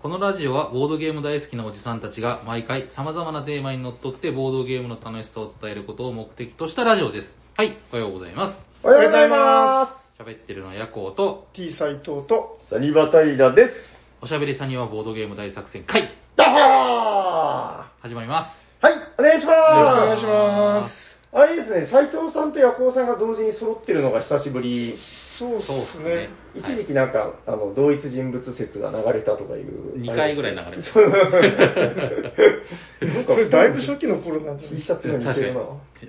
このラジオはボードゲーム大好きなおじさんたちが毎回様々なテーマにのっとってボードゲームの楽しさを伝えることを目的としたラジオです。はい、おはようございま。おはようございます喋ってるのはヤコウと、T 斎藤と、す。サニバタイラです。おしゃべりさんにはボードゲーム大作戦会、ダッハ始まります。ーはい、お願いします。よろしくお願いします。あれですね、斉藤さんとヤコウさんが同時に揃ってるのが久しぶり。そうそうっですすねね。一時期なんか、あの、同一人物説が流れたとかいう。2回ぐらい流れて それだいぶ初期の頃なんじゃない？T シャツが似てるな。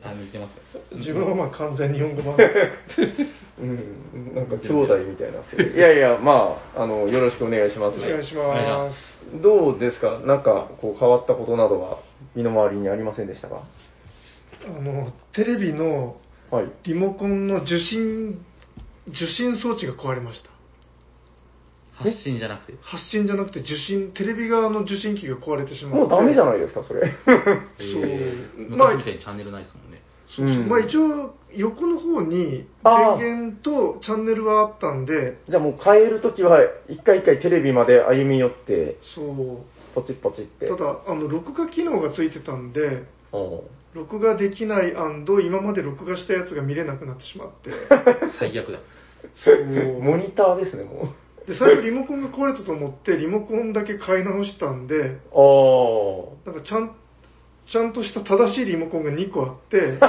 あ、似てますか自分はまあ完全に4号版です。うん、なんか兄弟みたいにな。いやいや、まあ、あの、よろしくお願いします。お願いしお願いしまます。どうですか？なんか、こう、変わったことなどは、身の回りにありませんでしたか？あの、テレビのはい。リモコンの受信、受信装置が壊れました。発信じゃなくて？発信じゃなくて受信、テレビ側の受信機が壊れてしまって。もうダメじゃないですか、それ。そうえーまあ昔みたいにチャンネルないですもんね。そうそううんまあ一応、横の方にあー電源とチャンネルはあったんで、じゃあもう変えるときは、一回一回テレビまで歩み寄って、そう。ポチッポチって。ただ、あの、録画機能がついてたんで、うん録画できない今まで録画したやつが見れなくなってしまって 最悪だ。そうモニターですね、もで最初リモコンが壊れたと思ってリモコンだけ買い直したんでう。あなんかちゃんちゃんとした正しいリモコンが2個あって ど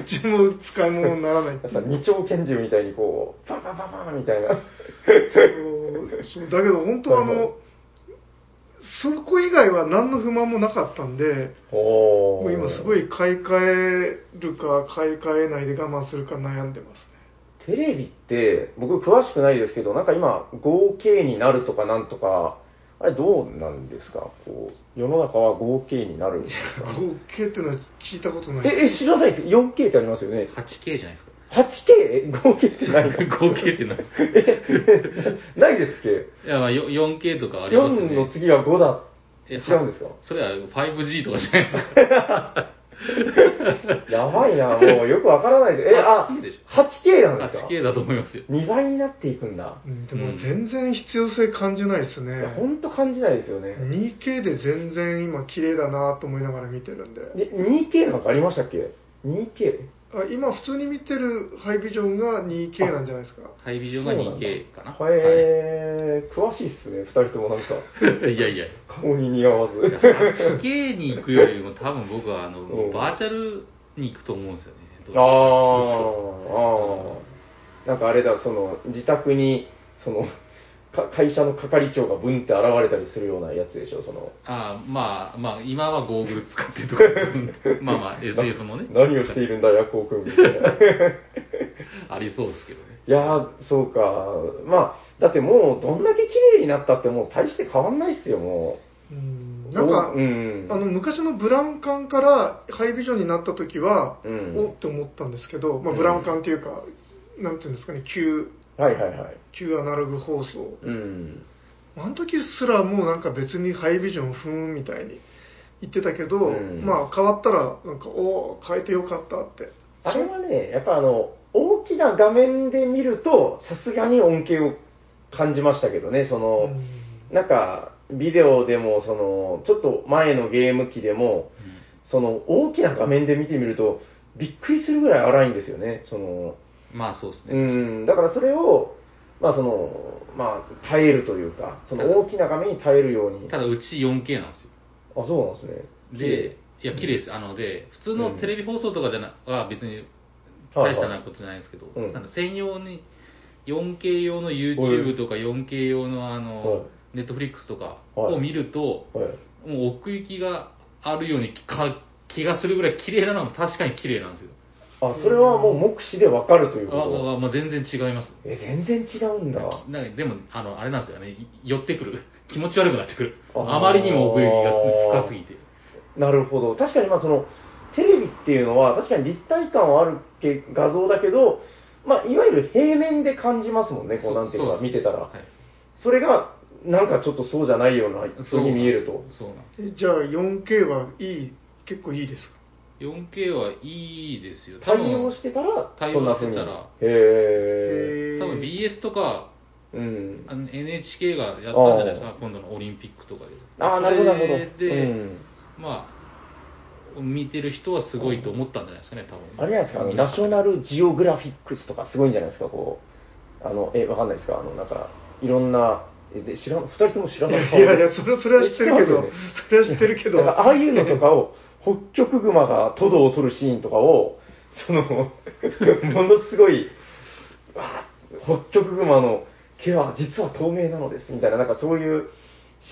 っちも使い物にならないっあ。てやっぱ二丁拳銃みたいにこう、パンパンパンパンみたいな。そうそうだけど本当あのそこ以外は何の不満もなかったんでおもう今すごい。い買い替えるか買い替えないで我慢するか悩んでますねテレビって、僕詳しくないですけど、なんか今、5K になるとかなんとか、あれどうなんですか？こう、世の中は 5K になるんですか？5K っていうのは聞いたことないえ、え、知らないです ?4K ってありますよね。8K じゃないですか。8K?5K って何 5K って何ですかえ、ないですっけ？いや、まあ、よ 4K とかありますよね。4の次は5だ。え違うんですか？それは 5G とかじゃないですか。やばいな、もうよくわからないです。え、あ 8K でし、8K なんですか？8K だと思いますよ。2倍になっていくんだ。うんでも全然必要性感じないですいや、ねほんと感じないですよね。2K で全然今綺麗だなと思いながら見てるんでで 2K なんかありましたっけ？?2K? あ今普通に見てるハイビジョンが 2K なんじゃないですか？ハイビジョンが 2K かな。へえ、詳しいっすね、2人ともなんか、い。いやいや。顔に似合わず。8K に行くよりも多分僕はあの、うんバーチャルに行くと思うんですよね。どっちあかーあー、なんかあれだ、その、自宅に、その、か会社の係長がブンって現れたりするようなやつでしょ、その。ああ、まあ、まあ、今はゴーグル使ってとか、まあまあ、SF もね、何をしているんだ、ヤコウ君みたいな。ありそうですけどね。いやー、そうか。まあ、だってもう、どんだけ綺麗になったって、もう大して変わんないっすよ、もうんう。なんか、うん。あの昔のブラウン管からハイビジョンになった時は、うんおって思ったんですけど、まあ、うんブラウン管っていうか、なんていうんですかね旧はいはいはい。旧アナログ放送。うん。あの時すらもうなんか別にハイビジョンふーんみたいに言ってたけど、うん。まあ変わったらなんかおー変えてよかったって。あれはね、やっぱあの、大きな画面で見ると、さすがに恩恵を感じましたけどね、その、なんか、ビデオでも、その、ちょっと前のゲーム機でも、その、大きな画面で見てみると、びっくりするぐらい荒いんですよね、その、まあそうですうね。ん、だからそれを、まあその、まあ、耐えるというか、その大きな画面に耐えるように。ただ、うち 4K なんですよ。あ、そうなんですね。で、いや、綺麗です。あの、で、普通のテレビ放送とかじゃな、は別にはいはい大したなことじゃないんですけど、うんなんか専用に 4K 用の YouTube とか 4K 用のあはいの、Netflix とかはいを見ると、はい。もう奥行きがあるようにか気がするぐらい綺麗なのは確かに綺麗なんですよ。あ、それはもう目視でわかるというあこと？あ、まあ、全然違います。え、全然違うんだ。なんかでも、あの、あれなんですよね、い寄ってくる。気持ち悪くなってくる。あまりにも奥行きが深すぎて。なるほど。確かにまあその、テレビっていうのは確かに立体感はあるけ画像だけど、まあいわゆる平面で感じますもんね、こうなんていうか見てたら。はいそれが、なんかちょっとそうじゃないような人に見えると。そうなんです。えじゃあ 4K はいい結構いいですか？4K はいいですよ。多対分応してたら、対応。してたらへへー多分 BS とかうん。あの NHK がやったんじゃないですか、今度のオリンピックとかで。ああ、なるほど、なるほど。で、うん。まあ、見てる人はすごいと思ったんじゃないですかね、多分。あれじゃないですか、あの、ナショナルジオグラフィックスとかすごいんじゃないですか、こう。あの、え、わかんないですかあの、なんか、いろんな、え、で、知らん、二人とも知らいないやいや、それそれは知ってるけど、それは知ってるけどああいうのとかを、北極熊がトドを取るシーンとかを、その、ものすごい、わあ北極熊の毛は実は透明なのです、みたいな、なんかそういう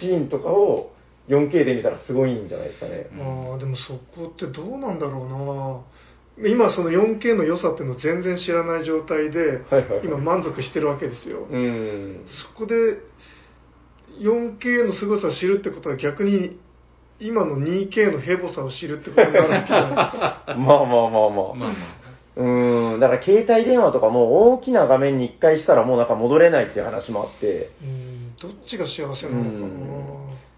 シーンとかを 4K で見たらすごいんじゃないですかね。ああ、でもそこってどうなんだろうな今その 4K の良さっていうのを全然知らない状態ではいはいはい、今満足してるわけですよ。うん。そこで 4K の凄さを知るってことは逆に今の 2K のヘボさを知るってことになるわけじゃない？まあまあまあまあ。まあまあ。うーん、だから携帯電話とかも大きな画面に一回したらもうなんか戻れないっていう話もあって、うんどっちが幸せなのかな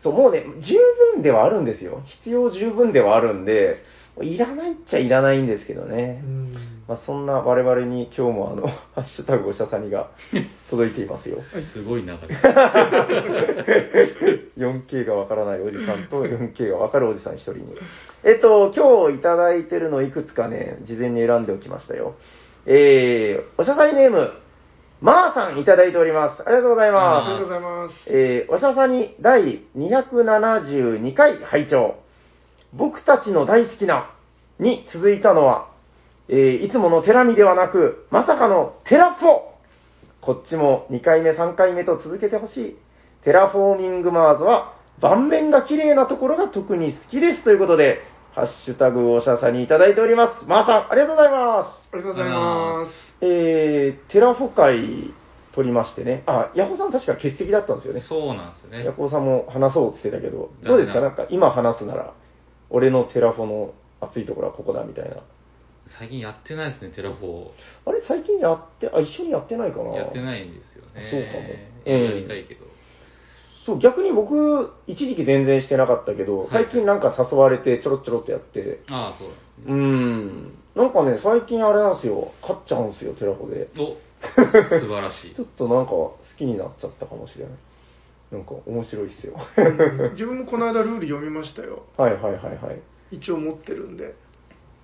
そう、もうね、十分ではあるんですよ。必要十分ではあるんで、いらないっちゃいらないんですけどね。うんまあ、そんな我々に今日もあの、ハッシュタグおしゃさにが 届いていますよ。すごい流れ。4K がわからないおじさんと 4K がわかるおじさん一人に。えっと、今日いただいてるのいくつかね、事前に選んでおきましたよ。えー、おしゃさにネーム、まーさんいただいております。ありがとうございあます。りがとうございます。えー、おしゃさに第272回拝聴僕たちの大好きなに続いたのは、えー、いつものテラミではなく、まさかのテラフォこっちも2回目3回目と続けてほしい。テラフォーミングマーズは盤面が綺麗なところが特に好きですということで、ハッシュタグおしゃさにいただいております。まーさん、ありがとうございます。ありがとうございます。えー、テラフォ回撮りましてね。あ、ヤホーさん確か欠席だったんですよね。そうなんですねヤ。コウさんも話そうって言ってたけど、どうですか？なんか今話すなら、俺のテラフォの熱いところはここだみたいな。最近やってないですね、テラフォあれ最近やって、あ、一緒にやってないかなー。やってないんですよね。そうかもえやりたいけど。そう、逆に僕、一時期全然してなかったけど、はい最近なんか誘われてちょろちょろっとやって、ああ、そうなんですね。うーん。なんかね、最近あれなんですよ、勝っちゃうんですよ、テラフォで。お、素晴らしいちょ。っとなんか好きになっちゃったかもしれない。なんか面白いっすよ。うん自分もこの間ルール読みましたよ。はいはいはいはい。一応持ってるんで。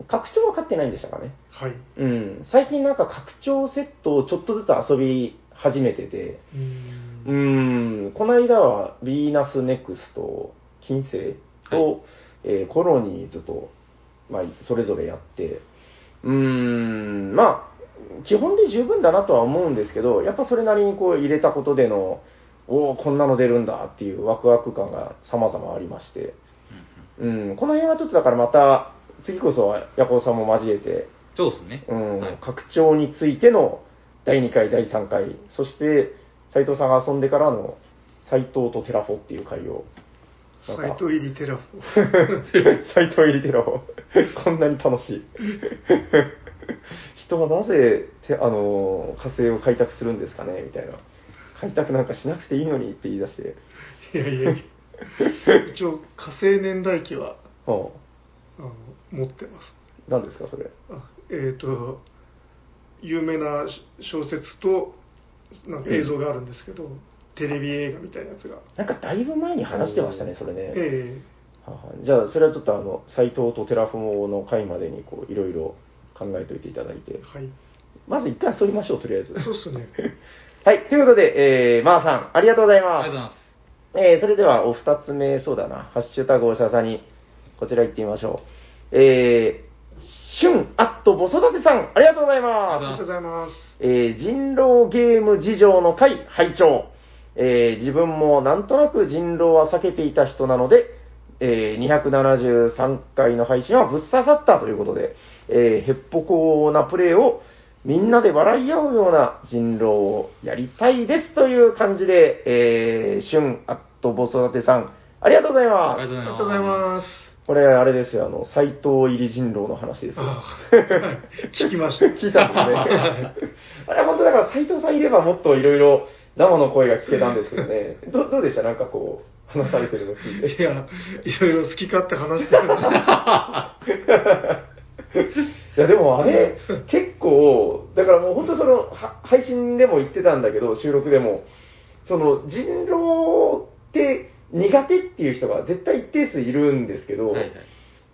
拡張は買ってないんでしたかね。はい。うん。最近なんか拡張セットをちょっとずつ遊び始めてて、うん。ん、この間はヴィーナスネクスト、金星と、はい。えーコロニーズと、まあ、それぞれやって、うーん、まあ、基本で十分だなとは思うんですけど、やっぱそれなりにこう入れたことでの、おお、こんなの出るんだっていうワクワク感が様々ありまして、うん、この辺はちょっとだからまた、次こそはヤコウさんも交えて、そうですね。うんはい拡張についての第2回、第3回、そして斉藤さんが遊んでからの斉藤とテラフォっていう回を、なんか斉藤入りテラフォ。斉藤入りテラフォ、こんなに楽しい。人はなぜあの火星を開拓するんですかねみたいな。開拓なんかしなくていいのにって言い出して、いやいや 一応火星年代記ははあの持ってます。あ、何ですかそれ？あえっ、と、有名な小説となんか映像があるんですけど、テレビ映画みたいなやつが。なんかだいぶ前に話してましたね、それね。えははじゃあ、それはちょっとあの、斎藤とテラフォの回までに、こう、いろいろ考えておいていただいてえ、はい。まず一回遊びましょう、とりあえず。そうっすね。はい、ということで、えー、まーさん、ありがとうございます。ありがとうございます。えー、それでは、お二つ目、そうだな、ハッシュタグおしゃさに、こちら行ってみましょう。えー、しゅん、あっと、ぼ育てさん、ありがとうございあまりがとうございます。す。えー、人狼ゲーム事情の回、拝聴えー、自分もなんとなく人狼は避けていた人なので、えー、273回の配信はぶっ刺さったということで、えー、へっぽこなプレイをみんなで笑い合うような人狼をやりたいですという感じで、えー、しゅん、あっと、ぼ育てさん、ありがとうございます。ありがとうございます。ありがとうございます。これ、あれですよ、あの、斎藤入り人狼の話ですよ。聞きました。聞いたんですね。あれ、本当だから斎藤さんいればもっといろいろ生の声が聞けたんですけどね。どどうでした？なんかこう、話されてるの聞いて。いや、いろいろ好き勝手話してる。いや、でもあれ、結構、だからもう本当その、は配信でも言ってたんだけど、収録でも、その、人狼って苦手っていう人が絶対一定数いるんですけど、はいはい。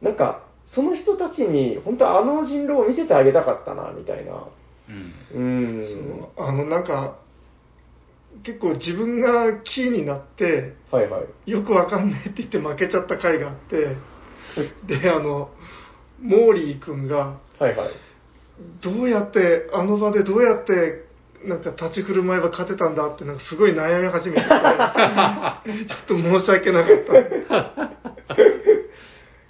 なんか、その人たちに、本当あの人狼を見せてあげたかったな、みたいな。うん。うん。そのあの、なんか、結構自分がキーになって、はいはい。よくわかんないって言って負けちゃった回があって、で、あの、モーリー君が、はいはい。どうやって、あの場でどうやって、なんか立ち振る舞えば勝てたんだって、なんかすごい悩み始めてて、ちょっと申し訳なかった。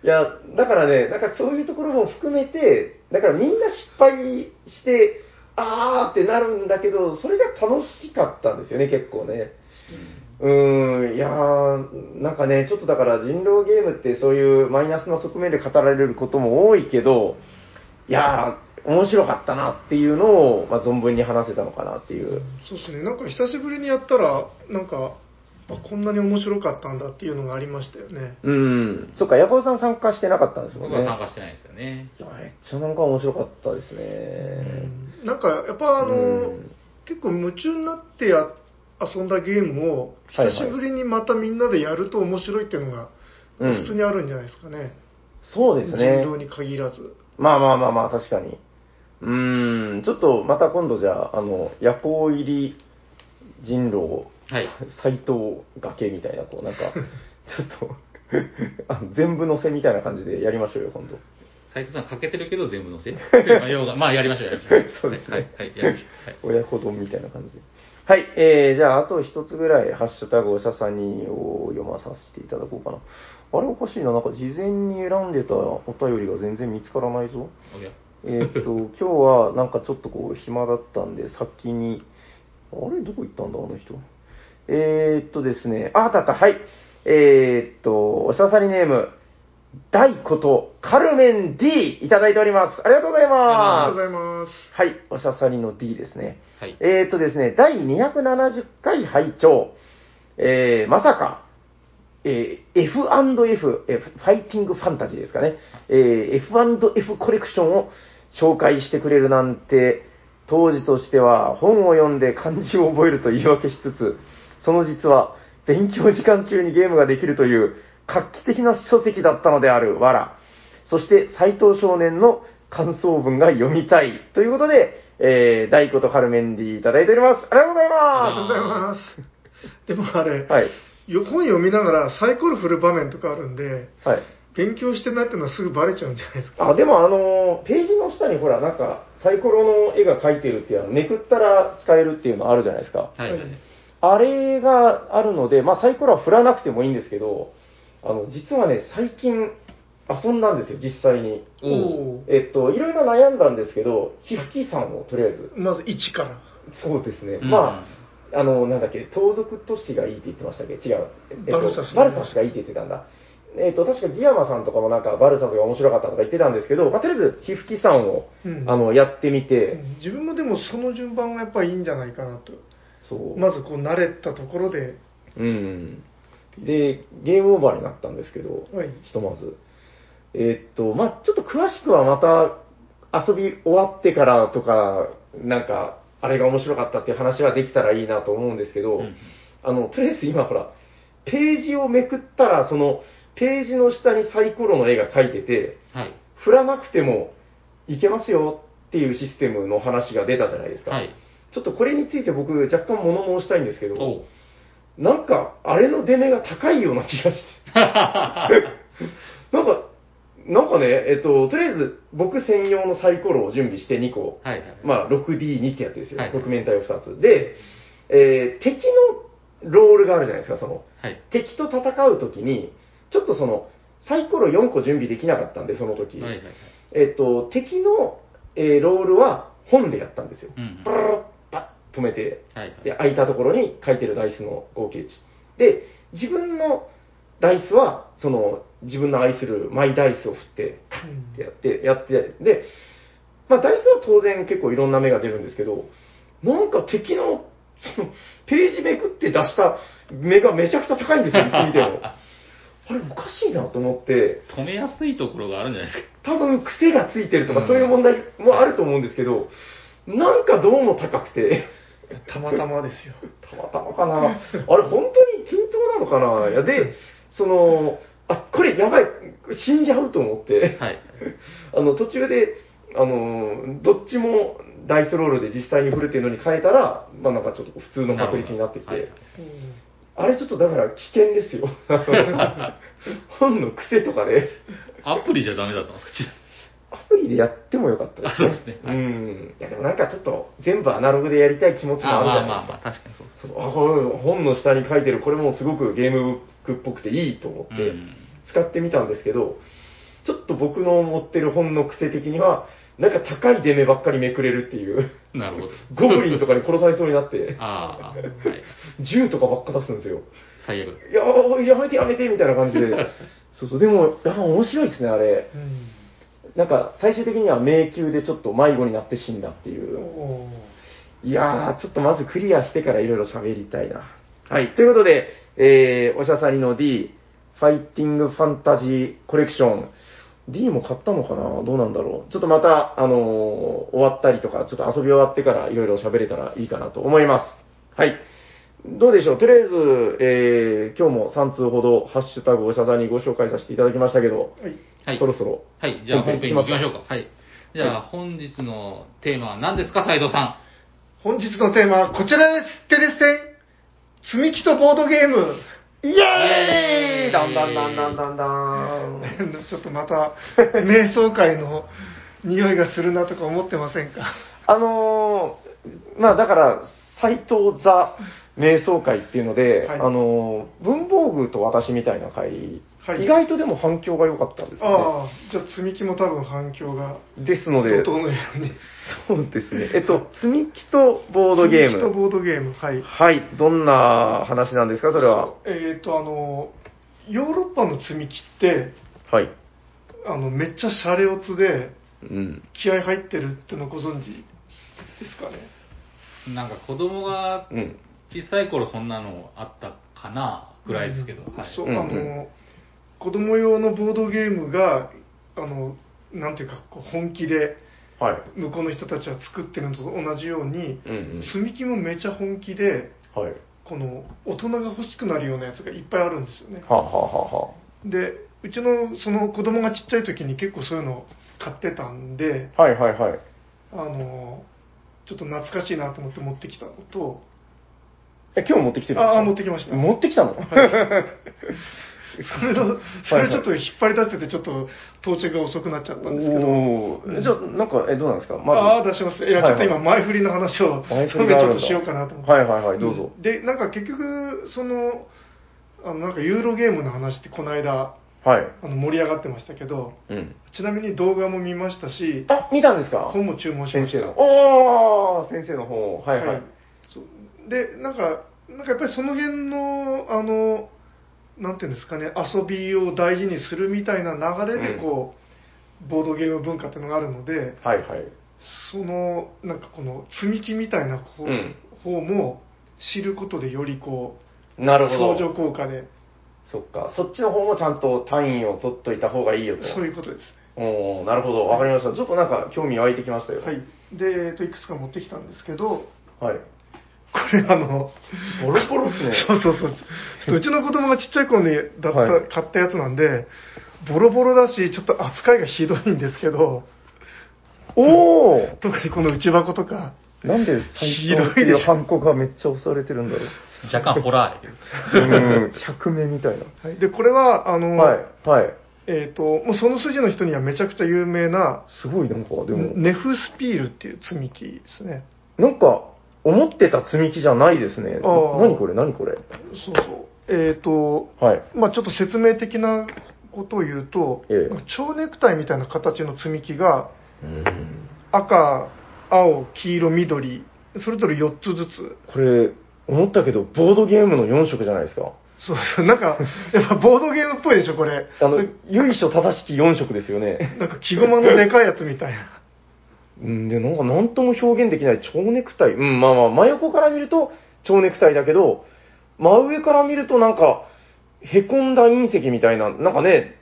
いや、だからね、なんかそういうところも含めて、だからみんな失敗して、あーってなるんだけど、それが楽しかったんですよね、結構ね。うーん、いやー、なんかね、ちょっとだから人狼ゲームってそういうマイナスの側面で語られることも多いけど、いやー、面白かったなっていうのを、まあ、存分に話せたのかなっていう。そうですね、なんか久しぶりにやったら、なんか、あこんなに面白かったんだっていうのがありましたよね。うん、そっか、ヤコウさん参加してなかったんですもん僕ね。は参加してないですよね。いやめっちゃなんか面白かったですね。なんかやっぱあの、うん結構夢中になってや遊んだゲームを久しぶりにまたみんなでやると面白いっていうのがうん普通にあるんじゃないですかね。そうですね人。狼に限らず。まあまあまあまあ、確かに。うーん、ちょっとまた今度じゃあ、あの、夜行入り人狼、はい。斎藤崖みたいな、こう、なんか、ちょっとあの、全部乗せみたいな感じでやりましょうよ、今度。斉藤さん欠けてるけど全部載せ まあ、まあ、やりましょう、やりましょう。そうですねはい、はい、やりましょう。はい。親子丼みたいな感じで。はい、えー、じゃあ、あと一つぐらい、ハッシュタグおしゃさにを読まさせていただこうかな。あれおかしいな、なんか事前に選んでたお便りが全然見つからないぞ。おやえーっと、今日はなんかちょっとこう暇だったんで、先に、あれ？どこ行ったんだ、あの人。えーっとですね、あ、あったあった、はい。えーっと、おしゃさりネーム、大こと、カルメン D いただいております。ありがとうございありがとうます。ございます。はい、おしゃさりの D ですね。はい。えーっとですね、第270回拝聴えー、まさか、えー F&F、えーファイティングファンタジーですかね、えー F&F コレクションを紹介してくれるなんて、当時としては本を読んで漢字を覚えると言い訳しつつ、その実は勉強時間中にゲームができるという画期的な書籍だったのである、わら。そして斎藤少年の感想文が読みたい。ということで、えー、大子とカルメンディいただいております。ありがとうございありがとうまございます。でもあれ、す。はい。よ本読みながらサイコロ振る場面とかあるんで、はい。勉強してないっていうのはすぐバレちゃうんじゃないですか？あ、でもあのーページの下にほら、なんか、サイコロの絵が描いてるっていうの、めくったら使えるっていうのあるじゃないですか。はい、はい。あれがあるので、まあサイコロは振らなくてもいいんですけど、あの、実はね、最近遊んだんですよ、実際に。おお。ーえっと、いろいろ悩んだんですけど、ヒフキさんをとりあえず。まず1から。そうですね。うんまあ、あの、なんだっけ、盗賊都市がいいって言ってましたっけ？違う。えっとバルサスバルサスがいいって言ってたんだ。えっと、確かギヤマさんとかもなんかバルサスが面白かったとか言ってたんですけど、まあ、とりあえず、ヒフキさんを、うんあの、やってみて、自分もでもその順番がやっぱいいんじゃないかなと。そう。まずこう慣れたところで、うん。で、ゲームオーバーになったんですけど、はいひとまず。えーっと、まあちょっと詳しくはまた遊び終わってからとか、なんか、あれが面白かったっていう話はできたらいいなと思うんですけど、うんあの、とりあえず今ほら、ページをめくったら、その、ページの下にサイコロの絵が描いてて、はい。振らなくてもいけますよっていうシステムの話が出たじゃないですか。はい。ちょっとこれについて僕若干物申したいんですけど、おう。なんか、あれの出目が高いような気がして。なんか、なんかね、えっと、とりあえず、僕専用のサイコロを準備して2個。はいはい。まあ、6D2 ってやつですよ。はい6面体を2つ。で、えー敵のロールがあるじゃないですか、その。はい。敵と戦うときに、ちょっとその、サイコロ4個準備できなかったんで、その時。はいはいはい。えっと、敵の、えーロールは本でやったんですよ。うんパラッパッ止めて、はいはい。で、空いたところに書いてるダイスの合計値。で、自分のダイスは、その、自分の愛するマイダイスを振って、カンってやって、やって、で、まあ、ダイスは当然結構いろんな目が出るんですけど、なんか敵の、その、ページめくって出した目がめちゃくちゃ高いんですよ、いつ見ても。あれ、おかしいなと思って、止めやすいところがあるんじゃないですか。多分癖がついてるとか、うん。そういう問題もあると思うんですけど、なんかどうも高くて、たまたまですよ。たまたまかな。あれ、本当に均等なのかな。い。や、で、その、あ、これやばい、死んじゃうと思って、はい。あの、途中で、あの、どっちもダイスロールで実際に振るっていうのに変えたら、まあなんかちょっと普通の確率になってきて、はいあれちょっとだから危険ですよ。本の癖とかで、アプリじゃダメだったんですか？ちなアプリでやってもよかったあそうですねはいうん。いやでもなんかちょっと全部アナログでやりたい気持ちもああるじまあまあまあ、ゃないですか。確かにそうです。あこれ本の下に書いてる、これもすごくゲームブックっぽくていいと思ってうん使ってみたんですけど、ちょっと僕の持ってる本の癖的には、なんか高い出目ばっかりめくれるっていう、なるほど。ゴブリンとかに殺されそうになって、ああ、はい。銃とかばっか出すんですよ。最悪。いやーやめてやめてみたいな感じで。そうそう、でも、やっぱ面白いですね、あれ。うんなんか、最終的には迷宮でちょっと迷子になって死んだっていう。いやー、ちょっとまずクリアしてからいろいろ喋りたいな。はい、ということで、えー、おしゃさりの D、ファイティングファンタジーコレクション。D も買ったのかな？どうなんだろう？ちょっとまた、あのー終わったりとか、ちょっと遊び終わってからいろいろ喋れたらいいかなと思います。はい。どうでしょう？とりあえず、えー、今日も3通ほど、ハッシュタグおしゃさんにご紹介させていただきましたけど、はい。はい。そろそろ。はい。じゃあ本編に行きましょうか。か。はい。じゃあ本日のテーマは何ですか、斉藤さ本日のテーマはこちらです。テレステン。積み木とボードゲーム。イエーイイエーイだんだんだんだんだんだん。ちょっとまた、瞑想会の匂いがするなとか思ってませんか？あのーまあだから、斎藤座瞑想会っていうので、はいあのー文房具と私みたいな会、はい意外とでも反響が良かったんですよね。ああ、じゃあ積み木も多分反響がですので、のように。そうですね。えっと、積み木とボードゲーム。積み木とボードゲーム、はい。はい。どんな話なんですか、それは？えっ、と、あの、ヨーロッパの積み木って、はい。あの、めっちゃシャレオツで、うん。気合入ってるってのご存知ですかね？ん。なんか子供がうん。小さい頃そんなのあったかな、ぐらいですけど。はい。そう、うんあの、子供用のボードゲームが、あの、なんていうか、こう本気で、はい。向こうの人たちは作ってるのと同じように、うんうん。積み木もめちゃ本気で、はい。この大人が欲しくなるようなやつがいっぱいあるんですよね。はあ、はあはあはで、うちのその子供がちっちゃい時に結構そういうの買ってたんで、あ、はいはいはい。あの、ちょっと懐かしいなと思って持ってきたのと、え、今日持ってきてるんですか？ああ、持ってきました。持ってきたの、それの、それをちょっと引っ張り出してて、ちょっと到着が遅くなっちゃったんですけど、おーじゃあ、なんか、え、どうなんですか？ああ、出します。いや、ちょっと今、はい前振りの話を、前ちょっ振りがあるんだとしようかなと思って。はいはいはい、どうぞ。で、なんか結局、その、あの、なんかユーロゲームの話ってこの間、はい。あの、盛り上がってましたけど、うん。ちなみに動画も見ましたし、あ、見たんですか？本も注文しました。先生の。おー、先生の方。はいはい。そうで、なんか、なんかやっぱりその辺の、あの、なんていうんですかね、遊びを大事にするみたいな流れで、こう、ボードゲーム文化っていうのがあるので、はいはい。その、なんかこの積み木みたいなこう、うん方も知ることでよりこう、なるほ相乗ど。効果で、そっか。そっちの方もちゃんと単位を取っといた方がいいよと。そういうことですおー、なるほど。わかりました。ちょっとなんか興味湧いてきましたよ。ね。はい。で、えっと、いくつか持ってきたんですけど、はい。これあの、ボロボロっすね。そうそうそう。ちょっとうちの子供がちっちゃい頃にだった、はい買ったやつなんで、ボロボロだし、ちょっと扱いがひどいんですけど、おー 特にこの内箱とか、なんで最ひど初っていでしょいうハンコがめっちゃ押されてるんだろう。若干ホラーで。うん、100目みたいな。はいで、これは、あの、はい、はい。えっ、と、もうその筋の人にはめちゃくちゃ有名な、すごいなんか、でも、ネフスピールっていう積み木ですね。なんか、思ってた積み木じゃないですね。あー何これ？何これ？そうそう。えっ、と、はい。まあちょっと説明的なことを言うと、ええ蝶ネクタイみたいな形の積み木が、うん赤、青、黄色、緑、それぞれ4つずつ。これ、思ったけど、ボードゲームの4色じゃないですか。そうそう、なんか、やっぱボードゲームっぽいでしょ、これ。あの、由緒正しき4色ですよね。なんか、木駒のでかいやつみたいな。うん、で、なんか何とも表現できない蝶ネクタイ。うん、まあまあ、真横から見ると蝶ネクタイだけど、真上から見るとなんか、へこんだ隕石みたいな、なんかね、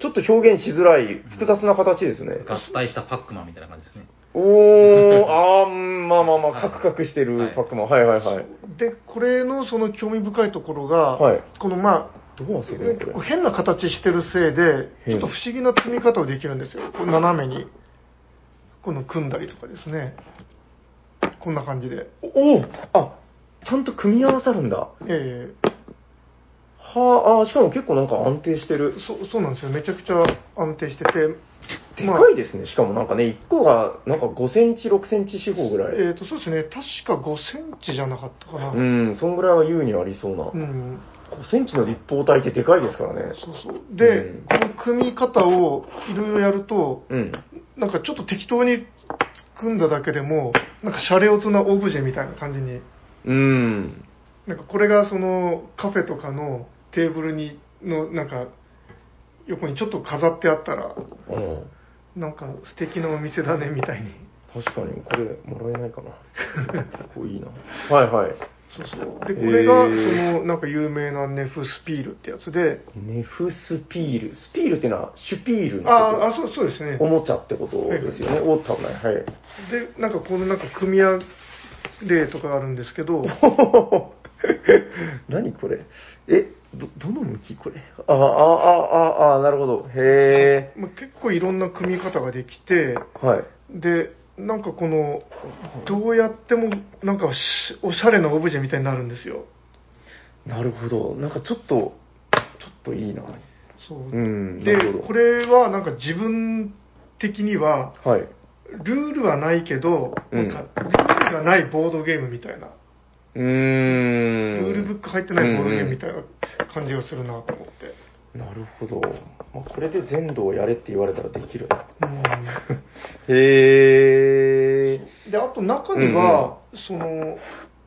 ちょっと表現しづらい複雑な形ですね。合体したパックマンみたいな感じですね。おー、あー、うんまあまあまあ、はいカクカクしてはいるパックマン。はいはいはい。で、これのその興味深いところが、はいこのまあ、どう遊ぶの結構。変な形してるせいで、変ちょっと不思議な積み方をできるんですよ。こう斜めに。この組んだりとかですね。こんな感じで。おーあ、ちゃんと組み合わさるんだ。えはあ、しかも結構なんか安定してるえ。そうそうなんですよ。めちゃくちゃ安定してて。でかいですね。しかもなんかね、1個がなんか5センチ、6センチ四方ぐらい。えっ、と、そうですね。確か5センチじゃなかったかな。うん、そんぐらいは優にありそうな。うん5センチの立方体ってでかいですからね。そうそう。で、うんこの組み方をいろいろやると、うん。なんかちょっと適当に組んだだけでも、なんかシャレオツなオブジェみたいな感じに、うん。なんかこれがそのカフェとかのテーブルに、の、なんか、横にちょっと飾ってあったら、うん。なんか素敵なお店だねみたいに。確かに、これ、もらえないかな。結構いいな。はいはい。そうそう。で、これが、その、なんか有名なネフスピールってやつで、ネフスピール。スピールっていうのは、シュピールのああ、こそうそうですねと。おもちゃってことですよね。お多分ね。はい。で、なんかこのなんか組み合わ例とかあるんですけど、何これ？え、ど、どの向き？これああ、ああ、ああ、なるほど。へまあ、結構いろんな組み方ができて、え。はい。で、なんかこの、どうやっても、なんかしおしゃれなオブジェみたいになるんですよ。なるほど。なんかちょっと、ちょっといいな。そう。うん。でなるほど、これはなんか自分的には、はい。ルールはないけど、うんなんかルールがないボードゲームみたいな、うーん。ルールブック入ってないボードゲームみたいな感じがするなと思って。なるほど。まあ、これで全土をやれって言われたらできるな。うんへえ。で、あと中には、その、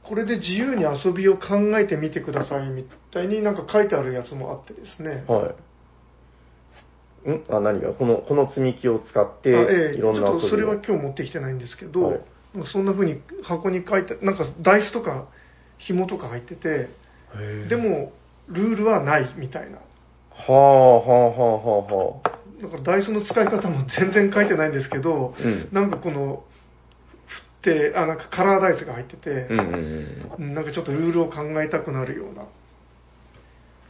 これで自由に遊びを考えてみてくださいみたいになんか書いてあるやつもあってですね。はい。ん？あ、何が？この、この積み木を使って、あええいろんな遊びをちょっとそれは今日持ってきてないんですけど、はいそんな風に箱に書いて、なんかダイスとか紐とか入ってて、で、もルールはないみたいな。はあ、はあ、はあ、はあ、はあ。だからダイスの使い方も全然書いてないんですけど、うんなんかこの、振って、あ、なんかカラーダイスが入っててうん、うんうん。うんなんかちょっとルールを考えたくなるような。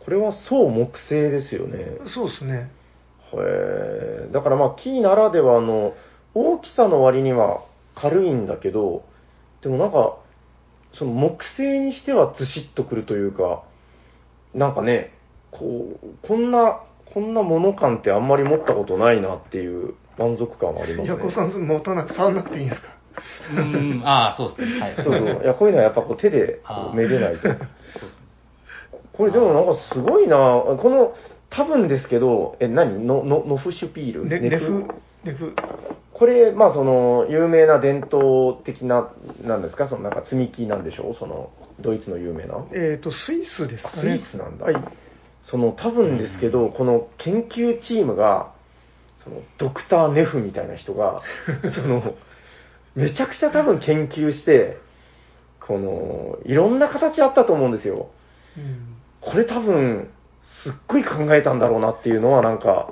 これは総木製ですよね。そうですね。へえ。だからまあ木ならではの大きさの割には軽いんだけど、でもなんか、その木製にしてはずしっとくるというか、なんかね、こう、こんな、こんなもの感ってあんまり持ったことないなっていう満足感はありますね。ヤコさん持たなく、触んなくていいんですか？うーん、ああ、そうですね。はい。そうそう。いや、こういうのはやっぱこう手でこうめでないと。そうですね。これでもなんかすごいなこの、多分ですけど、え、何？の、の、ノフシュピール？ねネフ、ネフ。これ、まあその、有名な伝統的な、なんですか、そのなんか積み木なんでしょう？その、ドイツの有名な？えっ、と、スイスですかスね。イスなんだ。はい。その、多分ですけど、この研究チームが、その、ドクター・ネフみたいな人が、その、めちゃくちゃ多分研究して、この、いろんな形あったと思うんですよ。うんこれ多分、すっごい考えたんだろうなっていうのはなんか、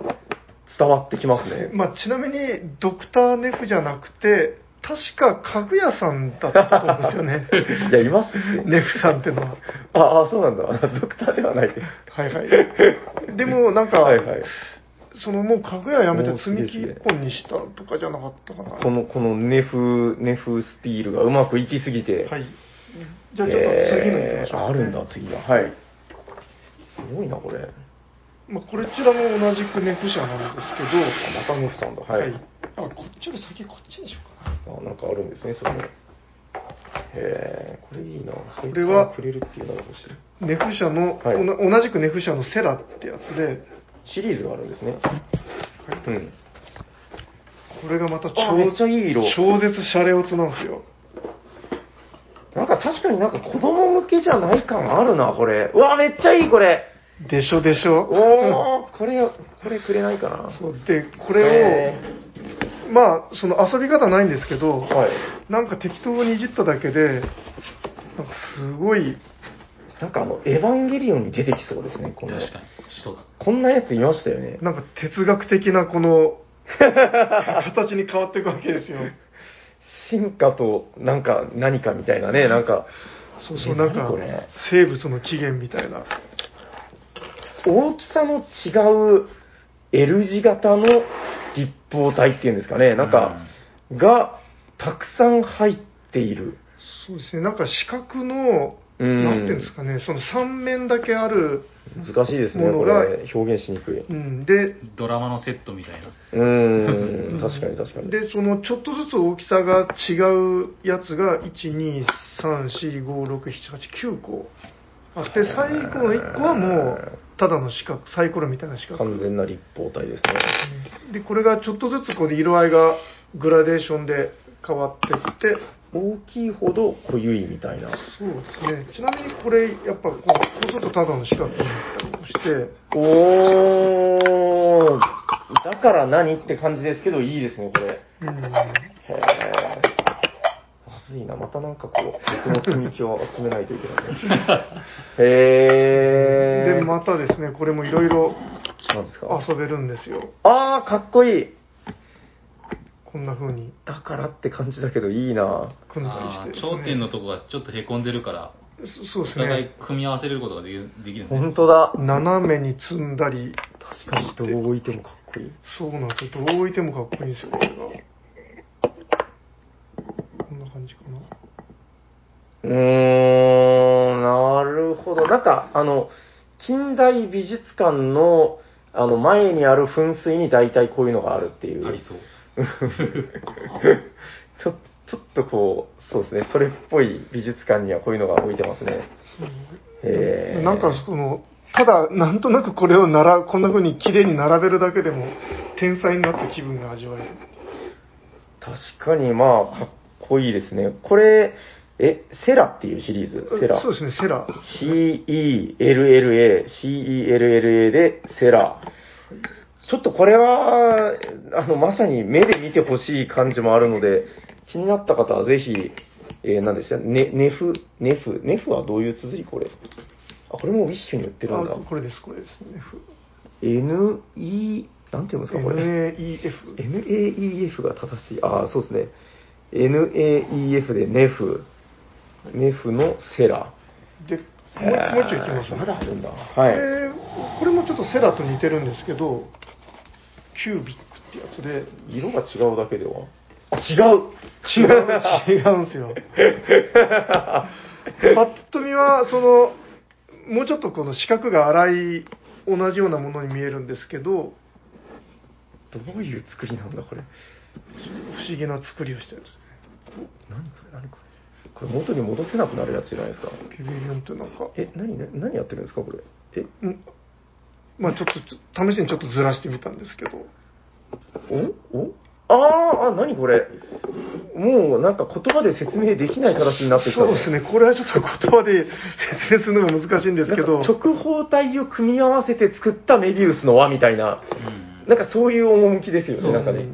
伝わってきますね。まあ、ちなみに、ドクターネフじゃなくて、確か家具屋さんだったと思うんですよね。いや、います。ネフさんってのは。ああ、そうなんだ。ドクターではないです。はいはい。でも、なんか、はいはい。そのもう家具屋やめて積み木一本にしたとかじゃなかったかな。この、このネフ、ネフスティールがうまくいきすぎて。はい。じゃあちょっと次の行きましょう、えーあるんだ、次は。はい。すごいな、これ。まあ、こちらも同じくネフ社なんですけど、またネフさんだ。ははいい。あ、こっちより先こっちにしようかな。あなんかあるんですね、それも。へえ、これいいな。それはくれるっていうなら欲しい。ネフ社の、はい同じくネフ社のセラってやつで、シリーズがあるんですね。うん。これがまたあめっちゃいい色超絶シャレオツなんですよ。なんか確かになんか子供向けじゃない感あるな、これ。うわ、めっちゃいい、これ。でしょでしょおー、これ、これくれないかな。そうで、これへを、まあ、その遊び方ないんですけど、はい。なんか適当にいじっただけで、なんかすごいなんかあの、エヴァンゲリオンに出てきそうですね、この。確かに。こんなやついましたよね。なんか哲学的なこの形に変わっていくわけですよ。進化となんか何かみたいなね、なんか、そうそう、えなんか何これ生物の起源みたいな。大きさの違う L 字型の立方体っていうんですかね、なんか、がたくさん入っている。そうですね、なんか四角の、うんなんていうんですかね、その三面だけある、難しいですね、こものがれ。表現しにくい。うん、で、ドラマのセットみたいな。うーん、確かに確かに。で、そのちょっとずつ大きさが違うやつが、1、2、3、4、5、6、7、8、9個あって、最後の1個はもう、ただの四角、サイコロみたいな四角。完全な立方体ですね。で、これがちょっとずつこう色合いがグラデーションで変わっていって、大きいほど濃ゆいみたいな。そうですね。ちなみにこれ、やっぱこう、こうするとただの四角になったりもして、おー、だから何って感じですけど、いいですね、これ。うん。へー。まずいな、またなんかこう、僕の積み木を集めないといけない。へー。で、またですね、これもいろいろ遊べるんですよ。あー、かっこいい。こんな風にだからって感じだけど、いいな。組んだりしてですね。頂点のとこがちょっとへこんでるから、そそうですお互いね。組み合わせることができるできるんですね。本当だ。斜めに積んだり、確かに人を置いてもかっこいい。そうなんですよ。どう置いてもかっこいいんですよ、これが。こんな感じかな。うーん、なるほど。なんか、あの、近代美術館の、あの、前にある噴水に大体こういうのがあるっていう。ありそう。ちょ、ちょっとこう、そうですね、それっぽい美術館にはこういうのが置いてますね。そうへーなんかその、ただ、なんとなくこれをなら、こんな風に綺麗に並べるだけでも、天才になった気分が味わえる。確かに、まあ、かっこいいですね。これ、え、セラっていうシリーズ？セラ。そうですね、セラ。CELLA、CELLA でセラ。ちょっとこれは、あの、まさに目で見てほしい感じもあるので、気になった方はぜひ、えー、何ですか、ね、ネフ、ネフ、ネフはどういう綴りこれ？あ、これもウィッシュに売ってるんだあ。これです、これですね。NE、なんていうんですか、これ？NAEF。NAEF が正しい。ああ、そうですね。NAEF でネフ。ネフのセラ。で、もうもう一丁いきますまだあるんだ。こはい。れこれもちょっとセラと似てるんですけど、キュービックってやつで、色が違うだけでは？あ、違う違う、違うんですよ。パッと見は、その、もうちょっとこの四角が粗い、同じようなものに見えるんですけど、どういう作りなんだ、これ。不思議な作りをしてるんです何これ、何これ？これ元に戻せなくなるやつじゃないですか。ビリオンってなんか、え、何、何何やってるんですか、これ？え、んまあちょっと、試しにちょっとずらしてみたんですけど、おお？あーあ、何これ？もうなんか言葉で説明できない形になってきた、そうですね、これはちょっと言葉で 説明するのが難しいんですけど、直方体を組み合わせて作ったメビウスの輪みたいな、うん。なんかそういう趣ですよね、そうなんかね。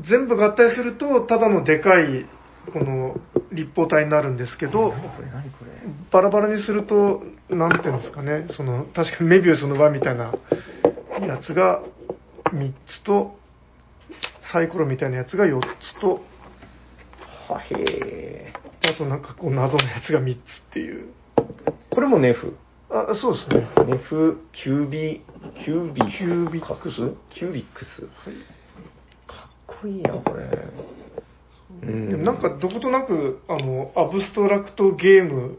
全部合体すると、ただのでかい、この立方体になるんですけど。バラバラにすると、なんていうんですかね、その、確かにメビウスの輪みたいなやつが3つと、サイコロみたいなやつが4つと、はへあとなんかこう謎のやつが3つっていう。ーこれもネフ？あ、そうですね。ネフ、キュービ、キュービキュービックスキュービックス。かっこいいな、これ。うんでもなんかどことなく、あの、アブストラクトゲーム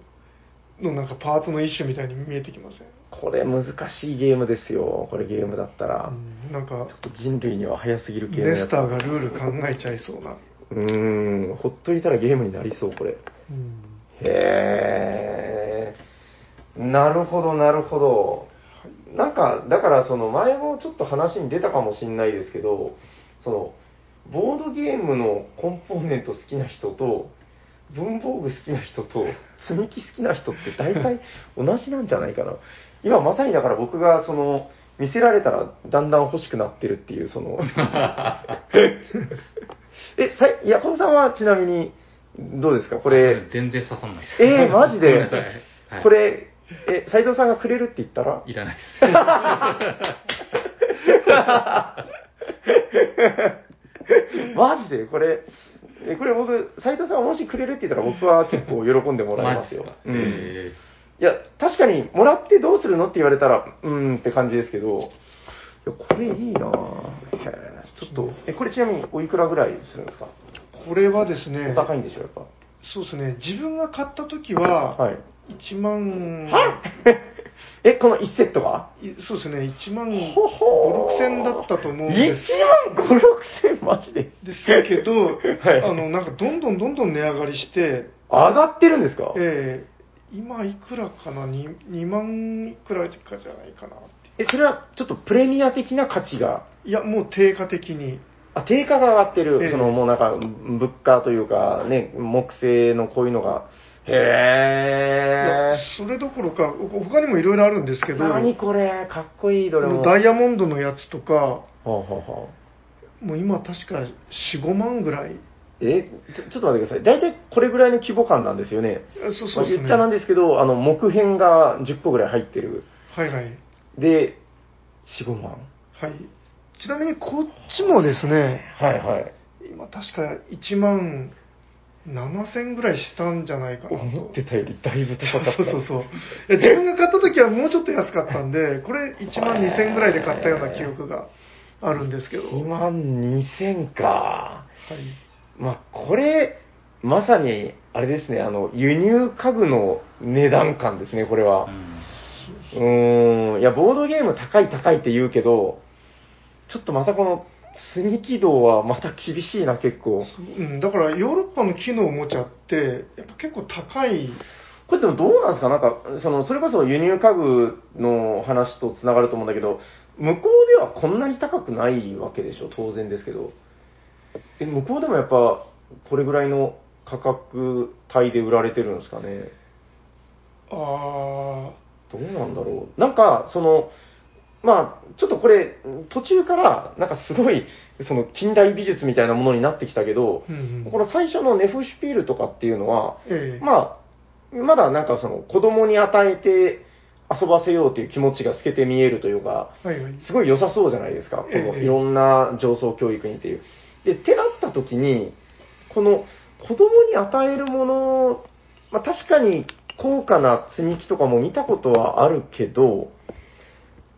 のなんかパーツの一種みたいに見えてきません、これ難しいゲームですよ。これゲームだったら。うんなんか、ちょっと人類には早すぎる系のやつレスターがルール考えちゃいそうな。うーん、ほっといたらゲームになりそう、これ。うんへー。なるほど、なるほど。なんか、だからその前もちょっと話に出たかもしれないですけど、その、ボードゲームのコンポーネント好きな人と、文房具好きな人と、積み木好きな人って大体同じなんじゃないかな。今まさにだから僕がその、見せられたらだんだん欲しくなってるっていう、その、え、さい、ヤコブさんはちなみに、どうですか？これ、全然刺さんないです。えー、マジで？はい。これ、え、斎藤さんがくれるって言ったら？いらないです。マジで？これ、え、これ僕、斎藤さんがもしくれるって言ったら僕は結構喜んでもらいますよマジ。ですか？うん。えいや、確かに、もらってどうするのって言われたら、うーんって感じですけど、いや、これいいなぁ。ちょっと、え、これちなみにおいくらぐらいするんですか？これはですねお、高いんでしょ、やっぱ。そうですね、自分が買った時は、はい。1万、はえ、この1セットがいそうですね、1万5、ほほー。6千だったと思うん1です。万5、6千マジで？ですけど、はい。あの、なんかどんどんどんどん値上がりして、上がってるんですか？えー今いくらかな？2, 2万いくらかじゃないかなってえ、それはちょっとプレミア的な価値が、いやもう定価的に。あ、定価が上がってる。ええ。そのもうなんか、物価というか、ね、木製のこういうのが。へそれどころか他にもいろいろあるんですけー。ど何これ、かっこいい、どれも。ダイヤモンドのやつとかもう今確か45万ぐらいえ？ちょ、ちょっと待ってください。大体これぐらいの規模感なんですよね。あそうそうですねまあ言っちゃなんですけど、あの、木片が10個ぐらい入ってる。はいはいで、4、5万。はいちなみにこっちもですねはいはい。今確か1万7000ぐらいしたんじゃないかなと思ってたよりだいぶ高かった。そうそうそう。自分が買った時はもうちょっと安かったんで、これ1万2000ぐらいで買ったような記憶があるんですけど。1万2000か。はい。まあ、これ、まさに、あれですね、あの、輸入家具の値段感ですね、これは。うーん、いや、ボードゲーム高い高いって言うけど、ちょっとまたこの、積み起動はまた厳しいな、結構。うん、だからヨーロッパの木のおもちゃって、やっぱ結構高い。これでもどうなんですか？なんか、その、それこそ輸入家具の話とつながると思うんだけど、向こうではこんなに高くないわけでしょ当然ですけど。え、向こうでもやっぱ、これぐらいの価格帯で売られてるんですかね？あどうなんだろう。なんか、その、まあ、ちょっとこれ、途中から、なんかすごい、その近代美術みたいなものになってきたけどー、うんうんこの最初のネフシュピールとかっていうのは、ええまあ、まだなんかその子供に与えて遊ばせようという気持ちが透けて見えるというか、はいはい。すごい良さそうじゃないですか。こええのいろんな上層教育にっていう。で、ってなった時に、この子供に与えるもの、まあ確かに高価な積み木とかも見たことはあるけど、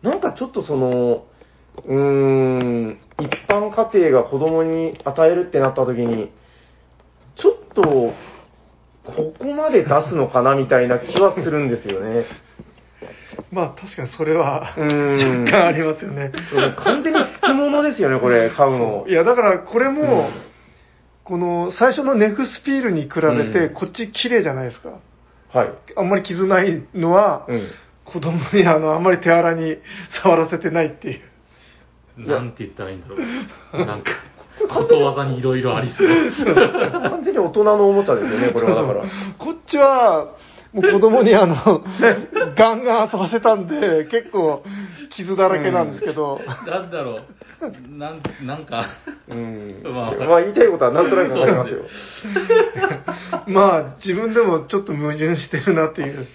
なんかちょっとその、うーん、一般家庭が子供に与えるってなった時に、ちょっと、ここまで出すのかなみたいな気はするんですよね。まあ確かにそれは若干ありますよね。完全に好き物ですよね、これ、買うの。いやだからこれも、うんこの最初のネフスピールに比べて、うんこっち綺麗じゃないですか。はい。あんまり傷ないのは、うん。子供にあのあんまり手荒に触らせてないっていう。なんて言ったらいいんだろう。なんか、ことわざにいろいろありそう。完全に大人のおもちゃですよね、これはだから。こっちは、もう子供にあの、ガンガン遊ばせたんで、結構傷だらけなんですけど、なんだろう。なん、なんか、うん。まあまあ、言いたいことはなんとなくわかりますよ。まあ自分でもちょっと矛盾してるなっていう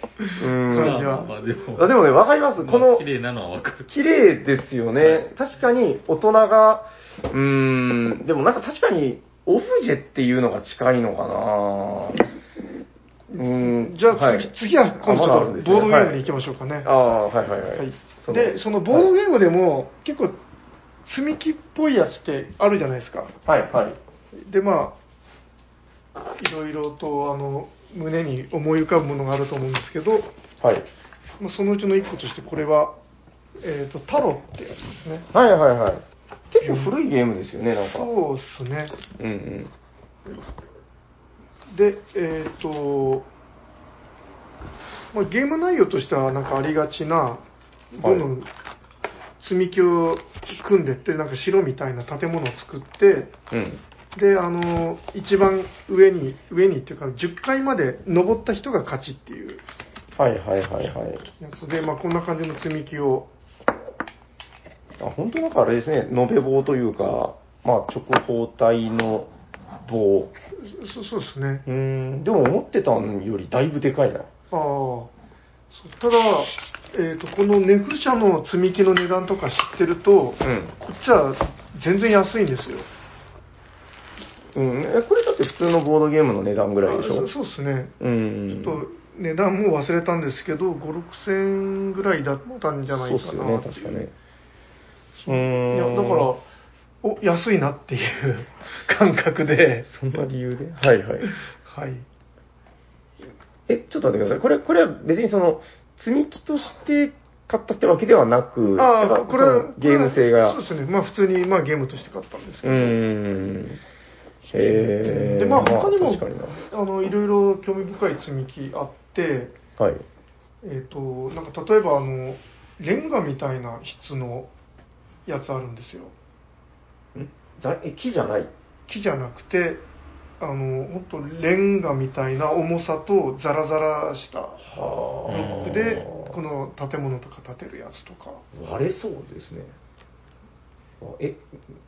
うん感じは。まあでも、あでもね、わかります。このまあ綺、麗なのはわかる。綺麗ですよね。確かに大人が、うーん、でもなんか確かにオブジェっていうのが近いのかなうーん。じゃあ次,、はい次は今度ボードゲームに行きましょうかね。ああ、はいはいははいい。で、そのボードゲームでも結構積み木っぽいやつってあるじゃないですか。はいはい。で、まあ、いろいろとあの胸に思い浮かぶものがあると思うんですけど、はい。まあ、そのうちの一個としてこれは、えっ、と、タロってやつですね。はいはいはい。結構古いゲームですよね、なんか。そうっすね。うんうん。で、えっ、と、まあ、ゲーム内容としてはなんかありがちな、どんどん積み木を組んでって、なんか城みたいな建物を作って、うん。で、あの、一番上に、上にっていうか、10階まで登った人が勝ちっていうはいはいはいはい。やつで、まあ、こんな感じの積み木を、あ本当なんかあれですね、延べ棒というか、まあ直方体の棒。そそうですね。うーん、でも思ってたんよりだいぶでかいな。ああ、ただ、えっ、と、このネフ社の積み木の値段とか知ってると、うん。こっちは全然安いんですよ。うん。え、これだって普通のボードゲームの値段ぐらいでしょ？あそうそうですね。うん。ちょっと値段も忘れたんですけど、5、6千円ぐらいだったんじゃないかなそうっすよね、っていう確かね。うーん。いや、だから、お、安いなっていう 感覚で、そんな理由で？はいはい。はい。え、ちょっと待ってください。これ、これは別にその、積み木として買ったってわけではなく、ああ、これはゲーム性が。そうですね。まあ普通に、まあゲームとして買ったんですけうど。ーん。へえ。で、まあ他にも、確かになあの、いろいろ興味深い積み木あって、はい。えっ、と、なんか例えばあの、レンガみたいな質のやつあるんですよ。ん？ざえ、木じゃない？木じゃなくて、あの、本当レンガみたいな重さとザラザラしたはロックで、この建物とか建てるやつとか。割れ？そうですね。あえ、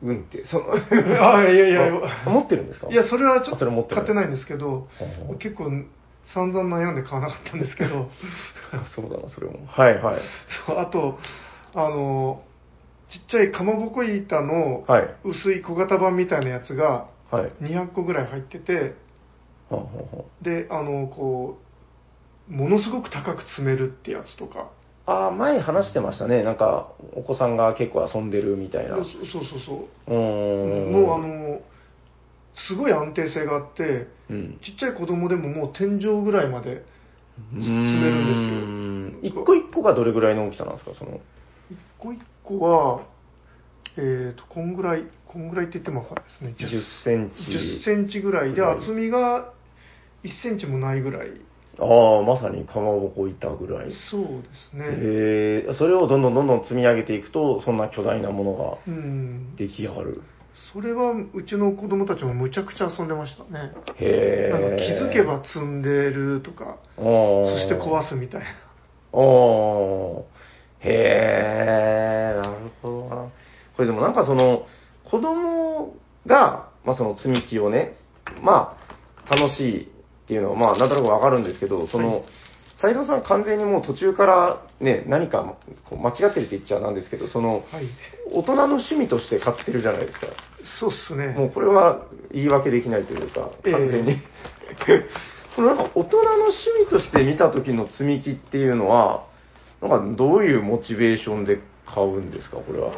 うんって、その、あいやいやあ持ってるんですか？いや、それはちょっと買ってないんですけどは、あ結構散々悩んで買わなかったんですけど、あ そうだな、それも。はいはい。そうあと、あの、ちっちゃいかまぼこ板のはい。薄い小型版みたいなやつがはい。200個ぐらい入ってて、はあはあはで、あの、こう、ものすごく高く積めるってやつとか、ああー、前話してましたね。なんか、お子さんが結構遊んでるみたいな。うそうそうそう。ーん。もうあの、すごい安定性があって、うん、ちっちゃい子供でももう天井ぐらいまで積めるんですよ。すよ。一個一個がどれぐらいの大きさなんですか、その？一個一個は、えーと、こんぐらい、こんぐらいって言っても分かるんですね。10センチ。10センチぐらいで、はい厚みが1センチもないぐらい。ああ、まさにかまぼこ板ぐらい。そうですね。へえ、それをどんどんどんどん積み上げていくと、そんな巨大なものがうん。出来上がる。それは、うちの子供たちもむちゃくちゃ遊んでましたね。へえ。気づけば積んでるとか、そそして壊すみたいな。おーへえ、なるほどな。これでもなんかその、子供が、まあその積み木をね、まあ、楽しいっていうのは、まあなんとなくわかるんですけど、そはの、斉藤さん完全にもう途中からね、何かこう間違ってるって言っちゃなんですけど、その、はい。大人の趣味として買ってるじゃないですか。そうっすね。もうこれは言い訳できないというか、ええ完全に。そのなんか大人の趣味として見た時の積み木っていうのは、なんかどういうモチベーションで買うんですか、これは？